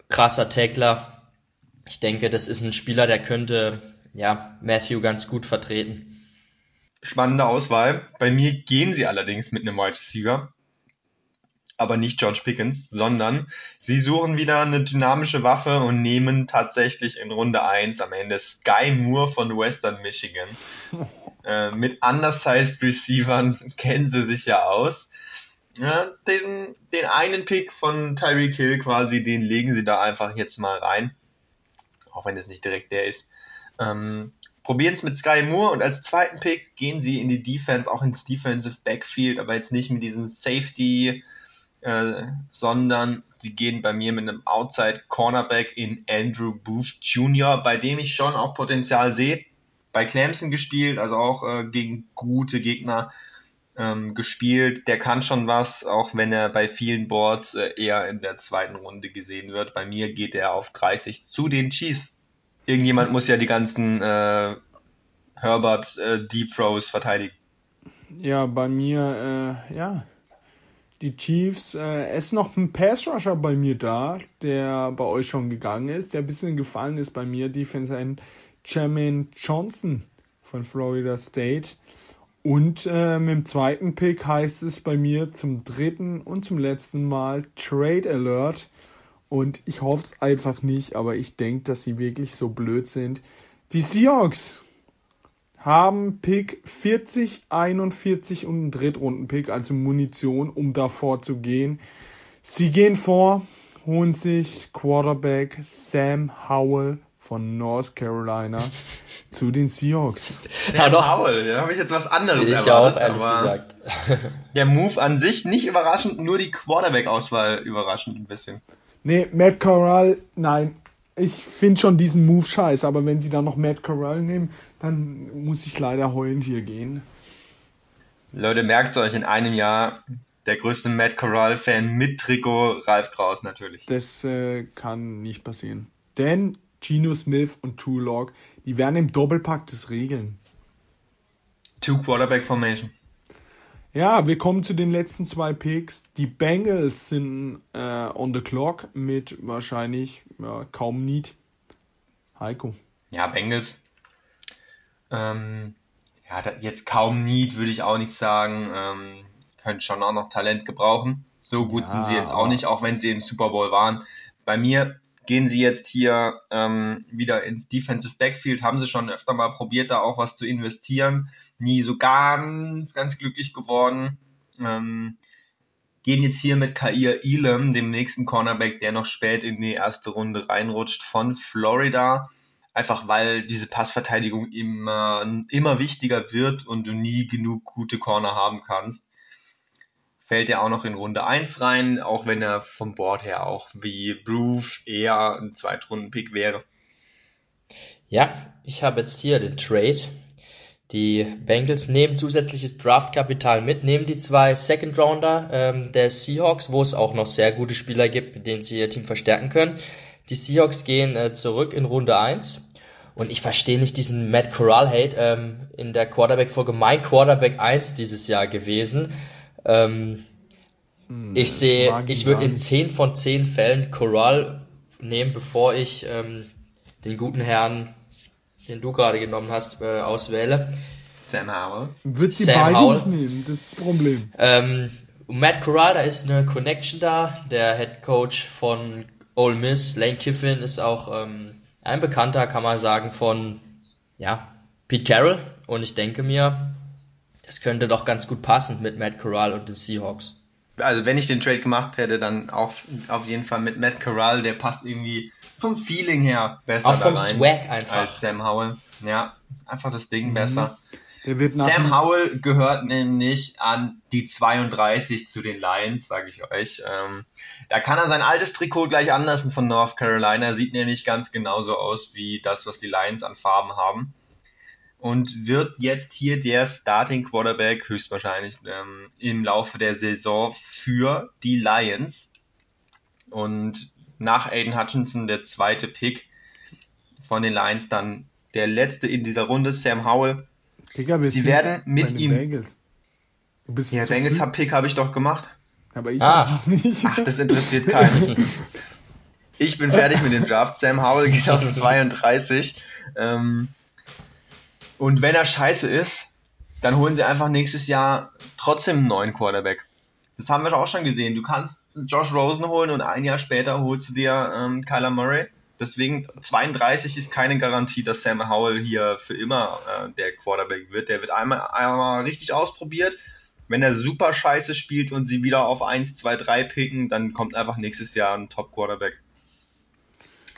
krasser Tackler ich denke, das ist ein Spieler, der könnte ja Matthew ganz gut vertreten. Spannende Auswahl. Bei mir gehen sie allerdings mit einem Wide Receiver, aber nicht George Pickens, sondern sie suchen wieder eine dynamische Waffe und nehmen tatsächlich in Runde 1 am Ende Sky Moore von Western Michigan. äh, mit undersized Receivern kennen sie sich ja aus. Ja, den, den einen Pick von Tyreek Hill quasi, den legen sie da einfach jetzt mal rein auch wenn es nicht direkt der ist. Ähm, probieren es mit Sky Moore und als zweiten Pick gehen sie in die Defense, auch ins Defensive Backfield, aber jetzt nicht mit diesem Safety, äh, sondern sie gehen bei mir mit einem Outside Cornerback in Andrew Booth Jr., bei dem ich schon auch Potenzial sehe. Bei Clemson gespielt, also auch äh, gegen gute Gegner ähm, gespielt. Der kann schon was, auch wenn er bei vielen Boards äh, eher in der zweiten Runde gesehen wird. Bei mir geht er auf 30 zu den Chiefs. Irgendjemand muss ja die ganzen äh, Herbert äh, Deep Throws verteidigen. Ja, bei mir, äh, ja, die Chiefs, äh, es ist noch ein Pass Rusher bei mir da, der bei euch schon gegangen ist, der ein bisschen gefallen ist bei mir, Defense End Jermaine Johnson von Florida State. Und äh, mit dem zweiten Pick heißt es bei mir zum dritten und zum letzten Mal Trade Alert. Und ich hoffe es einfach nicht, aber ich denke, dass sie wirklich so blöd sind. Die Seahawks haben Pick 40, 41 und einen Drittrunden-Pick, also Munition, um davor zu gehen. Sie gehen vor, holen sich Quarterback Sam Howell von North Carolina zu den Seahawks. Ja, doch. Paul, da habe ich jetzt was anderes ich erwartet. auch, ehrlich gesagt. Der Move an sich nicht überraschend, nur die Quarterback-Auswahl überraschend ein bisschen. Nee, Matt Corral, nein. Ich finde schon diesen Move scheiße, aber wenn sie dann noch Matt Corral nehmen, dann muss ich leider heulend hier gehen. Leute, merkt euch in einem Jahr der größte Matt Corral-Fan mit Trikot, Ralf Kraus natürlich. Das äh, kann nicht passieren. Denn Geno Smith und True Lock, die werden im Doppelpack das regeln. Two Quarterback Formation. Ja, wir kommen zu den letzten zwei Picks. Die Bengals sind äh, on the clock mit wahrscheinlich ja, kaum Need. Heiko. Ja, Bengals. Ähm, ja, jetzt kaum Need, würde ich auch nicht sagen. Ähm, können schon auch noch Talent gebrauchen. So gut ja, sind sie jetzt auch nicht, auch wenn sie im Super Bowl waren. Bei mir gehen sie jetzt hier ähm, wieder ins Defensive Backfield, haben sie schon öfter mal probiert, da auch was zu investieren. Nie so ganz, ganz glücklich geworden. Ähm, gehen jetzt hier mit Kair Elam, dem nächsten Cornerback, der noch spät in die erste Runde reinrutscht, von Florida. Einfach weil diese Passverteidigung immer, immer wichtiger wird und du nie genug gute Corner haben kannst fällt er auch noch in Runde 1 rein, auch wenn er vom Board her auch wie Groove eher ein Zweitrunden-Pick wäre. Ja, ich habe jetzt hier den Trade. Die Bengals nehmen zusätzliches Draftkapital mit, nehmen die zwei Second Rounder ähm, der Seahawks, wo es auch noch sehr gute Spieler gibt, mit denen sie ihr Team verstärken können. Die Seahawks gehen äh, zurück in Runde 1. Und ich verstehe nicht diesen Matt Corral-Hate ähm, in der Quarterback-Folge. Mein Quarterback 1 dieses Jahr gewesen. Ähm, hm, ich sehe, ich würde in 10 von 10 Fällen Corral nehmen, bevor ich ähm, den guten Herrn, den du gerade genommen hast, äh, auswähle. Sam Howell. Wird sie Sam beide Howell. nicht nehmen, das ist das Problem. Ähm, Matt Corral, da ist eine Connection da. Der Head Coach von Ole Miss, Lane Kiffin, ist auch ähm, ein Bekannter, kann man sagen, von ja, Pete Carroll. Und ich denke mir, das könnte doch ganz gut passen mit Matt Corral und den Seahawks. Also wenn ich den Trade gemacht hätte, dann auf, auf jeden Fall mit Matt Corral, der passt irgendwie vom Feeling her besser Auch vom Swag einfach. als Sam Howell. Ja, einfach das Ding mhm. besser. Sam Howell gehört nämlich an die 32 zu den Lions, sage ich euch. Ähm, da kann er sein altes Trikot gleich anlassen von North Carolina. Sieht nämlich ganz genauso aus wie das, was die Lions an Farben haben und wird jetzt hier der Starting Quarterback höchstwahrscheinlich ähm, im Laufe der Saison für die Lions. Und nach Aiden Hutchinson der zweite Pick von den Lions dann der letzte in dieser Runde, Sam Howell. Digga, Sie werden mit ihm. Bengals. Du bist ja, Bengals hab Pick habe ich doch gemacht. Aber ich ah. nicht. Ach, das interessiert keinen. ich bin fertig mit dem Draft. Sam Howell geht auf 32. Ähm, und wenn er scheiße ist, dann holen sie einfach nächstes Jahr trotzdem einen neuen Quarterback. Das haben wir auch schon gesehen. Du kannst Josh Rosen holen und ein Jahr später holst du dir ähm, Kyler Murray. Deswegen 32 ist keine Garantie, dass Sam Howell hier für immer äh, der Quarterback wird. Der wird einmal, einmal richtig ausprobiert. Wenn er super scheiße spielt und sie wieder auf 1, 2, 3 picken, dann kommt einfach nächstes Jahr ein Top Quarterback.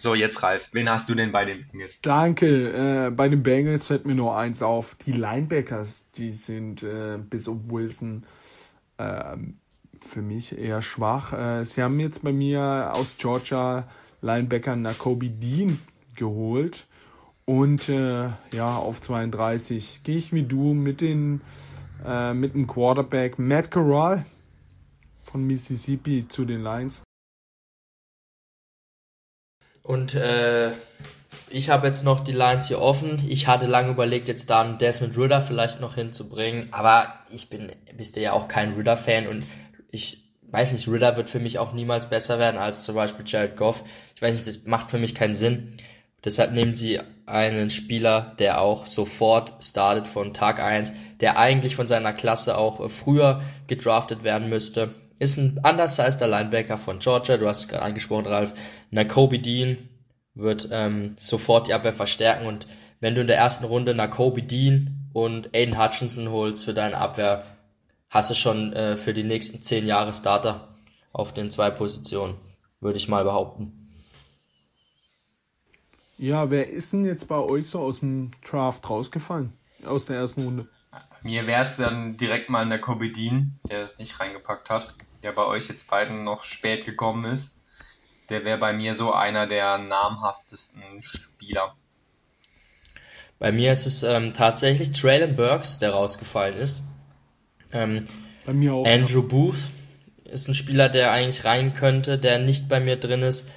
So, jetzt Ralf, wen hast du denn bei den Bengals? Danke, äh, bei den Bengals fällt mir nur eins auf. Die Linebackers, die sind äh, bis auf Wilson äh, für mich eher schwach. Äh, sie haben jetzt bei mir aus Georgia Linebacker Nakobe Dean geholt. Und äh, ja, auf 32 gehe ich wie du mit, den, äh, mit dem Quarterback Matt Corral von Mississippi zu den Lions. Und äh, ich habe jetzt noch die Lines hier offen. Ich hatte lange überlegt, jetzt da einen Desmond Ritter vielleicht noch hinzubringen, aber ich bin, bist ja auch kein Ritter-Fan und ich weiß nicht, Ritter wird für mich auch niemals besser werden als zum Beispiel Jared Goff. Ich weiß nicht, das macht für mich keinen Sinn. Deshalb nehmen sie einen Spieler, der auch sofort startet von Tag 1, der eigentlich von seiner Klasse auch früher gedraftet werden müsste. Ist ein undersizeder Linebacker von Georgia, du hast es gerade angesprochen, Ralf. Nakobe Dean wird ähm, sofort die Abwehr verstärken und wenn du in der ersten Runde Nakobe Dean und Aiden Hutchinson holst für deine Abwehr, hast du schon äh, für die nächsten zehn Jahre Starter auf den zwei Positionen, würde ich mal behaupten. Ja, wer ist denn jetzt bei euch so aus dem Draft rausgefallen? Aus der ersten Runde? Mir wäre es dann direkt mal in der Kobe Dean, der es nicht reingepackt hat der bei euch jetzt beiden noch spät gekommen ist, der wäre bei mir so einer der namhaftesten Spieler. Bei mir ist es ähm, tatsächlich Traylon Burks, der rausgefallen ist. Ähm, bei mir auch. Andrew ja. Booth ist ein Spieler, der eigentlich rein könnte, der nicht bei mir drin ist.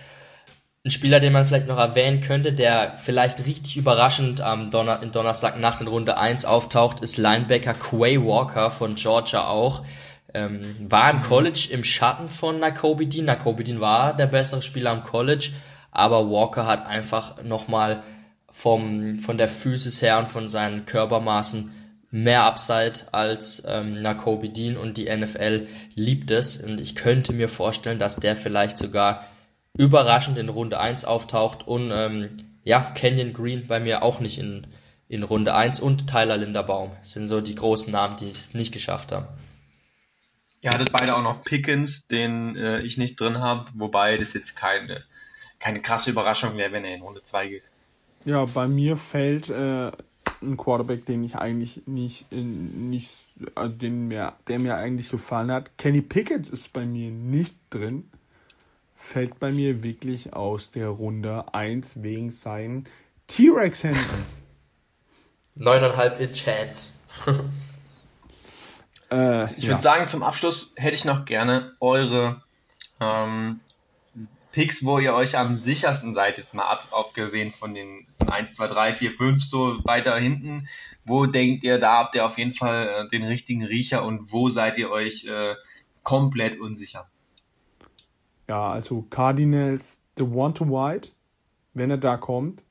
Ein Spieler, den man vielleicht noch erwähnen könnte, der vielleicht richtig überraschend am Donner Donnerstag nach in Runde 1 auftaucht, ist Linebacker Quay Walker von Georgia auch. Ähm, war im College im Schatten von Nakobe Dean. Nakobe Dean war der bessere Spieler am College, aber Walker hat einfach nochmal vom, von der Physis her und von seinen Körpermaßen mehr Upside als ähm, Nakobe Dean und die NFL liebt es. Und ich könnte mir vorstellen, dass der vielleicht sogar überraschend in Runde 1 auftaucht und ähm, ja, Canyon Green bei mir auch nicht in, in Runde 1 und Tyler Linderbaum sind so die großen Namen, die es nicht geschafft haben. Ihr hattet beide auch noch Pickens, den äh, ich nicht drin habe, wobei das jetzt keine, keine krasse Überraschung wäre, wenn er in Runde 2 geht. Ja, bei mir fällt äh, ein Quarterback, den ich eigentlich nicht, nicht also den mir, der mir eigentlich gefallen hat. Kenny Pickett ist bei mir nicht drin. Fällt bei mir wirklich aus der Runde 1 wegen seinen T-Rex-Händen. 9,5 Inch Chance. äh, ich würde ja. sagen, zum Abschluss hätte ich noch gerne eure ähm, Picks, wo ihr euch am sichersten seid, jetzt mal ab, abgesehen von den von 1, 2, 3, 4, 5 so weiter hinten. Wo denkt ihr, da habt ihr auf jeden Fall äh, den richtigen Riecher und wo seid ihr euch äh, komplett unsicher? Ja, also Cardinals, The One to White, wenn er da kommt.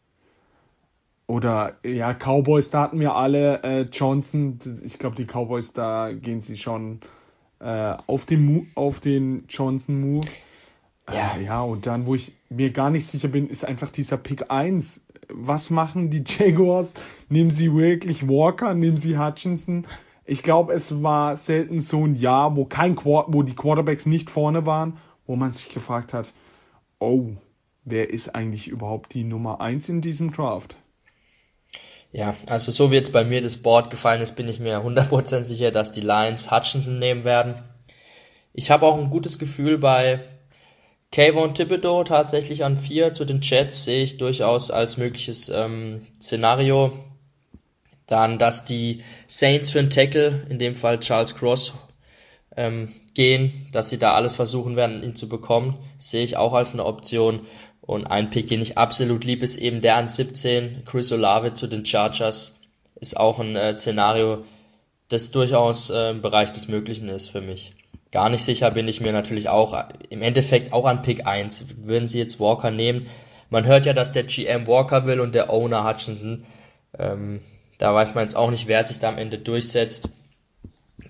Oder ja, Cowboys, da hatten wir alle äh, Johnson. Ich glaube, die Cowboys, da gehen sie schon äh, auf den, auf den Johnson-Move. Ja. Äh, ja, und dann, wo ich mir gar nicht sicher bin, ist einfach dieser Pick 1. Was machen die Jaguars? Nehmen sie wirklich Walker? Nehmen sie Hutchinson? Ich glaube, es war selten so ein Jahr, wo kein wo die Quarterbacks nicht vorne waren, wo man sich gefragt hat, oh, wer ist eigentlich überhaupt die Nummer 1 in diesem Draft? Ja, also so wie jetzt bei mir das Board gefallen ist, bin ich mir 100% sicher, dass die Lions Hutchinson nehmen werden. Ich habe auch ein gutes Gefühl bei Kayvon Thibodeau tatsächlich an 4 zu den Jets sehe ich durchaus als mögliches ähm, Szenario. Dann, dass die Saints für einen Tackle, in dem Fall Charles Cross, ähm, gehen, dass sie da alles versuchen werden, ihn zu bekommen, sehe ich auch als eine Option. Und ein Pick, den ich absolut liebe, ist eben der an 17, Chris Olave zu den Chargers, ist auch ein äh, Szenario, das durchaus äh, im Bereich des Möglichen ist für mich. Gar nicht sicher bin ich mir natürlich auch, im Endeffekt auch an Pick 1. Würden sie jetzt Walker nehmen? Man hört ja, dass der GM Walker will und der Owner Hutchinson. Ähm, da weiß man jetzt auch nicht, wer sich da am Ende durchsetzt.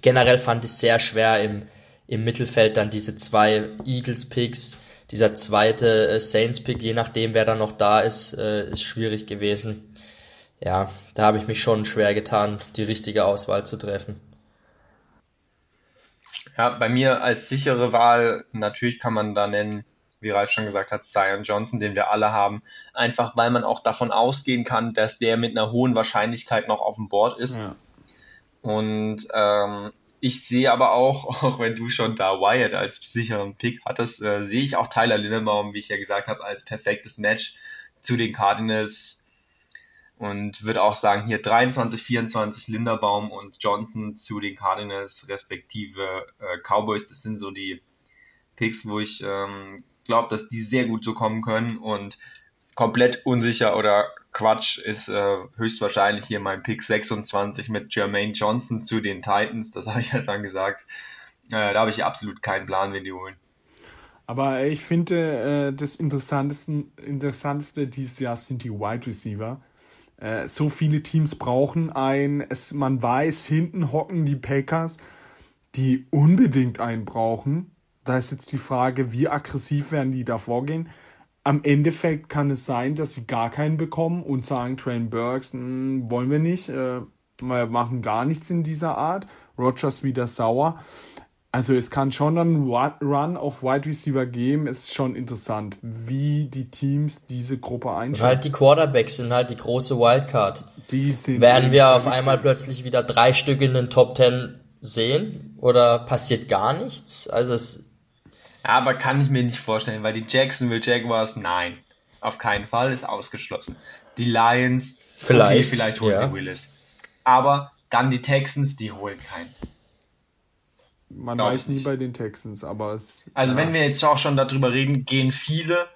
Generell fand ich es sehr schwer im, im Mittelfeld dann diese zwei Eagles-Picks. Dieser zweite äh, Saints-Pick, je nachdem, wer da noch da ist, äh, ist schwierig gewesen. Ja, da habe ich mich schon schwer getan, die richtige Auswahl zu treffen. Ja, bei mir als sichere Wahl, natürlich kann man da nennen, wie Ralf schon gesagt hat, Zion Johnson, den wir alle haben. Einfach weil man auch davon ausgehen kann, dass der mit einer hohen Wahrscheinlichkeit noch auf dem Board ist. Ja. Und ähm, ich sehe aber auch, auch wenn du schon da Wyatt als sicheren Pick hattest, äh, sehe ich auch Tyler Lindebaum, wie ich ja gesagt habe, als perfektes Match zu den Cardinals und würde auch sagen, hier 23, 24 Linderbaum und Johnson zu den Cardinals respektive äh, Cowboys. Das sind so die Picks, wo ich ähm, glaube, dass die sehr gut so kommen können und komplett unsicher oder Quatsch ist äh, höchstwahrscheinlich hier mein Pick 26 mit Jermaine Johnson zu den Titans. Das habe ich halt dann gesagt. Äh, da habe ich absolut keinen Plan, wen die holen. Aber ich finde, äh, das Interessanteste, Interessanteste dieses Jahr sind die Wide Receiver. Äh, so viele Teams brauchen ein, es, man weiß, hinten hocken die Packers, die unbedingt einen brauchen. Da ist jetzt die Frage, wie aggressiv werden die da vorgehen. Am Endeffekt kann es sein, dass sie gar keinen bekommen und sagen, Train Burks, hm, wollen wir nicht, äh, wir machen gar nichts in dieser Art. Rogers wieder sauer. Also es kann schon einen Run auf Wide Receiver geben, ist schon interessant, wie die Teams diese Gruppe einschätzen. Und halt die Quarterbacks sind halt die große Wildcard. Die sind Werden wir auf einmal plötzlich wieder drei Stück in den Top Ten sehen oder passiert gar nichts? Also es ja, aber kann ich mir nicht vorstellen, weil die Jacksonville Jaguars, nein, auf keinen Fall, ist ausgeschlossen. Die Lions, vielleicht, okay, vielleicht holen ja. sie Willis. Aber dann die Texans, die holen keinen. Man Glaub weiß nie bei den Texans, aber es. Also ja. wenn wir jetzt auch schon darüber reden, gehen viele,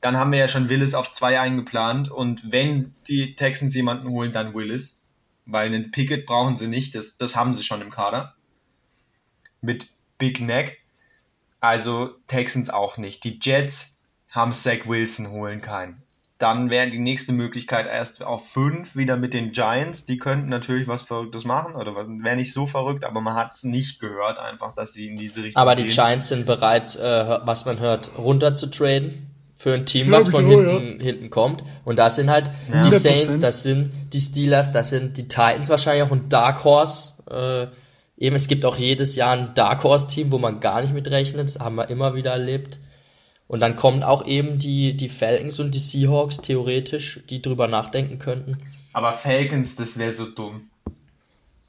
dann haben wir ja schon Willis auf zwei eingeplant und wenn die Texans jemanden holen, dann Willis. Weil einen Pickett brauchen sie nicht, das, das haben sie schon im Kader. Mit Big Neck. Also Texans auch nicht. Die Jets haben Zach Wilson, holen keinen. Dann wäre die nächste Möglichkeit erst auf 5 wieder mit den Giants. Die könnten natürlich was Verrücktes machen oder wäre nicht so verrückt, aber man hat es nicht gehört einfach, dass sie in diese Richtung Aber die gehen. Giants sind bereit, äh, was man hört, runter zu traden für ein Team, was von hinten, hinten kommt. Und das sind halt Ja. die 100%. Saints, das sind die Steelers, das sind die Titans wahrscheinlich auch ein Dark Horse. Äh, eben, es gibt auch jedes Jahr ein Dark Horse-Team, wo man gar nicht mit rechnet. Das haben wir immer wieder erlebt. Und dann kommen auch eben die, die Falcons und die Seahawks theoretisch, die drüber nachdenken könnten. Aber Falcons, das wäre so dumm.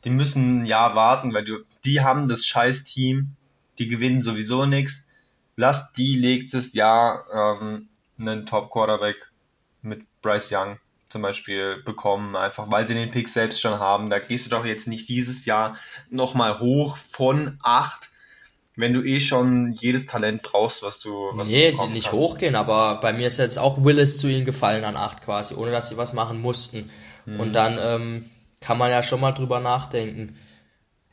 Die müssen ein Jahr warten, weil du, die haben das scheiß Team, die gewinnen sowieso nichts. Lass die nächstes Jahr ähm, einen Top Quarterback mit Bryce Young zum Beispiel bekommen, einfach weil sie den Pick selbst schon haben. Da gehst du doch jetzt nicht dieses Jahr nochmal hoch von 8, wenn du eh schon jedes Talent brauchst, was du, was nee, du bekommen nicht kannst. hochgehen, aber bei mir ist jetzt auch Willis zu ihnen gefallen an 8 quasi, ohne dass sie was machen mussten. Mhm. Und dann ähm, kann man ja schon mal drüber nachdenken.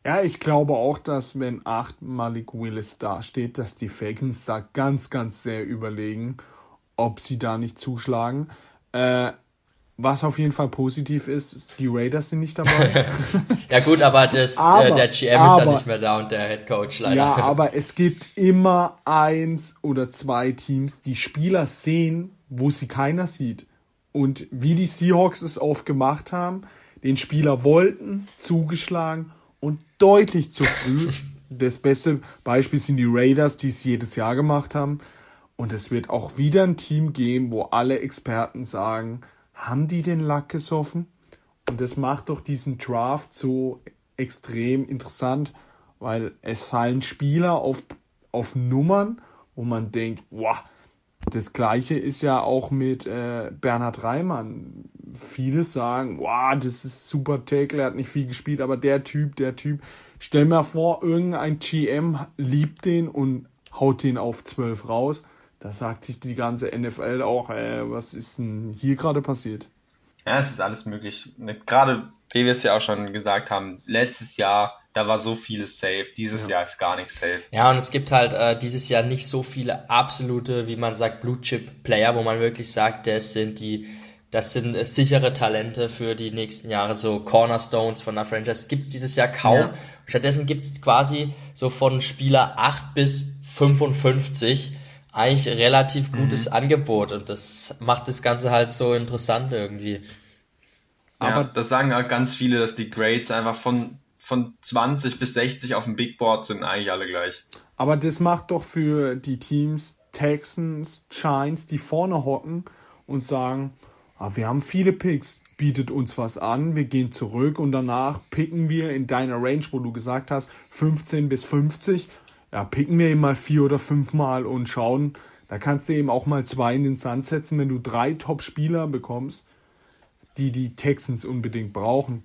Ja, ich glaube auch, dass wenn 8 Malik Willis dasteht, dass die Falcons da ganz, ganz sehr überlegen, ob sie da nicht zuschlagen. Äh, was auf jeden Fall positiv ist, ist, die Raiders sind nicht dabei. Ja gut, aber, das, Aber- äh, der GM ist ja aber- nicht mehr da und der Head Coach leider. ja, aber es gibt immer eins oder zwei Teams, die Spieler sehen, wo sie keiner sieht. Und wie die Seahawks es oft gemacht haben, den Spieler wollten, zugeschlagen und deutlich zu früh. Das beste Beispiel sind die Raiders, die es jedes Jahr gemacht haben. Und es wird auch wieder ein Team geben, wo alle Experten sagen, haben die den Lack gesoffen? Und das macht doch diesen Draft so extrem interessant, weil es fallen Spieler auf, auf Nummern, wo man denkt, wow, das gleiche ist ja auch mit äh, Bernhard Reimann. Viele sagen, wow, das ist super Tackle, er hat nicht viel gespielt, aber der Typ, der Typ, stell mir vor, irgendein GM liebt den und haut den auf 12 raus. Da sagt sich die ganze NFL auch, äh, was ist denn hier gerade passiert? Ja, es ist alles möglich. Ne, Gerade, wie wir es ja auch schon gesagt haben, letztes Jahr, da war so vieles safe. Dieses Ja. Jahr ist gar nichts safe. Ja, und es gibt halt äh, dieses Jahr nicht so viele absolute, wie man sagt, Blue Chip Player, wo man wirklich sagt, das sind die, das sind äh, sichere Talente für die nächsten Jahre, so Cornerstones von der Franchise. Gibt's dieses Jahr kaum. Ja. Stattdessen gibt's quasi so von Spieler 8 bis 55 eigentlich relativ gutes Angebot und das macht das Ganze halt so interessant irgendwie. Ja, Aber- das sagen halt ganz viele, dass die Grades einfach von, von 20 bis 60 auf dem Big Board sind eigentlich alle gleich. Aber das macht doch für die Teams Texans, Giants, die vorne hocken und sagen, ah, wir haben viele Picks, bietet uns was an, wir gehen zurück und danach picken wir in deiner Range, wo du gesagt hast, 15 bis 50, ja, picken wir eben mal vier oder fünf Mal und schauen, da kannst du eben auch mal zwei in den Sand setzen, wenn du drei Top-Spieler bekommst, die die Texans unbedingt brauchen,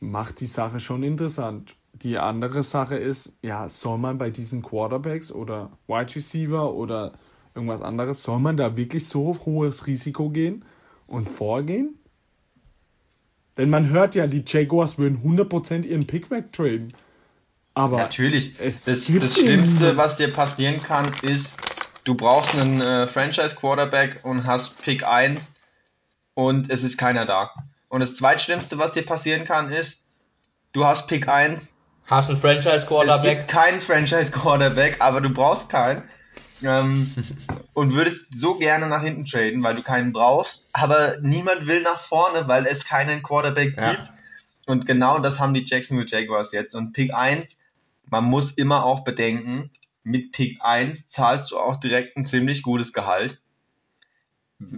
macht die Sache schon interessant. Die andere Sache ist, ja, soll man bei diesen Quarterbacks oder Wide Receiver oder irgendwas anderes, soll man da wirklich so hohes Risiko gehen und vorgehen? Denn man hört ja, die Jaguars würden 100% ihren Pick wegtraden. Aber Natürlich, es das, das Schlimmste, was dir passieren kann, ist, du brauchst einen äh, Franchise-Quarterback und hast Pick 1 und es ist keiner da. Und das zweitschlimmste, was dir passieren kann, ist, du hast Pick 1, Hast einen Franchise es Quarterback? gibt keinen Franchise-Quarterback, aber du brauchst keinen. Ähm, und würdest so gerne nach hinten traden, weil du keinen brauchst, aber niemand will nach vorne, weil es keinen Quarterback Ja. gibt. Und genau das haben die Jacksonville Jaguars jetzt. Und Pick 1, man muss immer auch bedenken, mit Pick 1 zahlst du auch direkt ein ziemlich gutes Gehalt.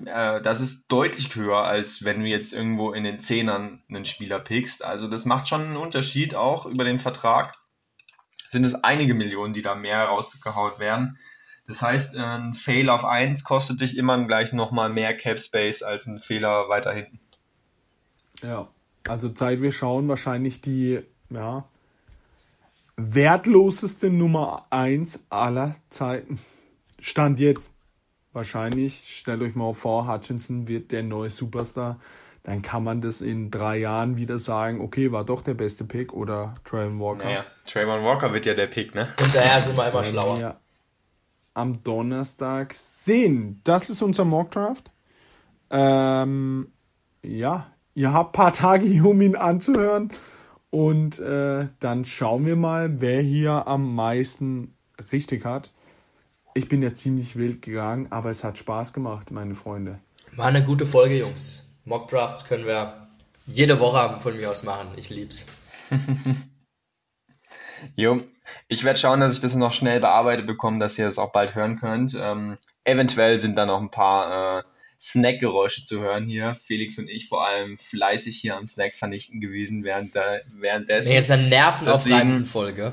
Äh, Das ist deutlich höher, als wenn du jetzt irgendwo in den Zehnern einen Spieler pickst. Also das macht schon einen Unterschied auch über den Vertrag. Sind es einige Millionen, die da mehr rausgehauen werden. Das heißt, ein Fail auf 1 kostet dich immer gleich nochmal mehr Cap Space als ein Fehler weiter hinten. Ja, also Zeit wir schauen, wahrscheinlich die, ja, wertloseste Nummer 1 aller Zeiten. Stand jetzt. Wahrscheinlich, stellt euch mal vor, Hutchinson wird der neue Superstar. Dann kann man das in drei Jahren wieder sagen, okay, war doch der beste Pick oder Traylon Walker. Naja, Trayvon Walker wird ja der Pick, ne? Hinterher sind wir immer schlauer. wir am Donnerstag sehen. Das ist unser Mock Draft. Ähm, ja, ihr habt ein paar Tage, um ihn anzuhören. Und äh, dann schauen wir mal, wer hier am meisten richtig hat. Ich bin ja ziemlich wild gegangen, aber es hat Spaß gemacht, meine Freunde. War eine gute Folge, Jungs. Mockdrafts können wir jede Woche von mir aus machen. Ich lieb's. jo, ich werde schauen, dass ich das noch schnell bearbeitet bekomme, dass ihr das auch bald hören könnt. Ähm, eventuell sind da noch ein paar äh, Snackgeräusche zu hören hier. Felix und ich vor allem fleißig hier am Snack vernichten gewesen während der, währenddessen. Nee, jetzt eine nervenaufreibende Folge.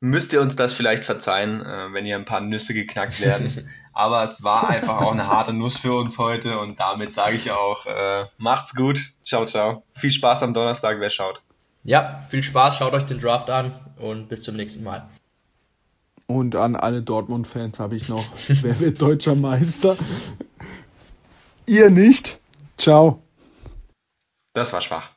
Müsst ihr uns das vielleicht verzeihen, äh, wenn hier ein paar Nüsse geknackt werden. Aber es war einfach auch eine harte Nuss für uns heute und damit sage ich auch, äh, macht's gut. Ciao, ciao. Viel Spaß am Donnerstag, wer schaut. Ja, viel Spaß, schaut euch den Draft an und bis zum nächsten Mal. Und an alle Dortmund-Fans habe ich noch, wer wird deutscher Meister? Ihr nicht. Ciao. Das war schwach.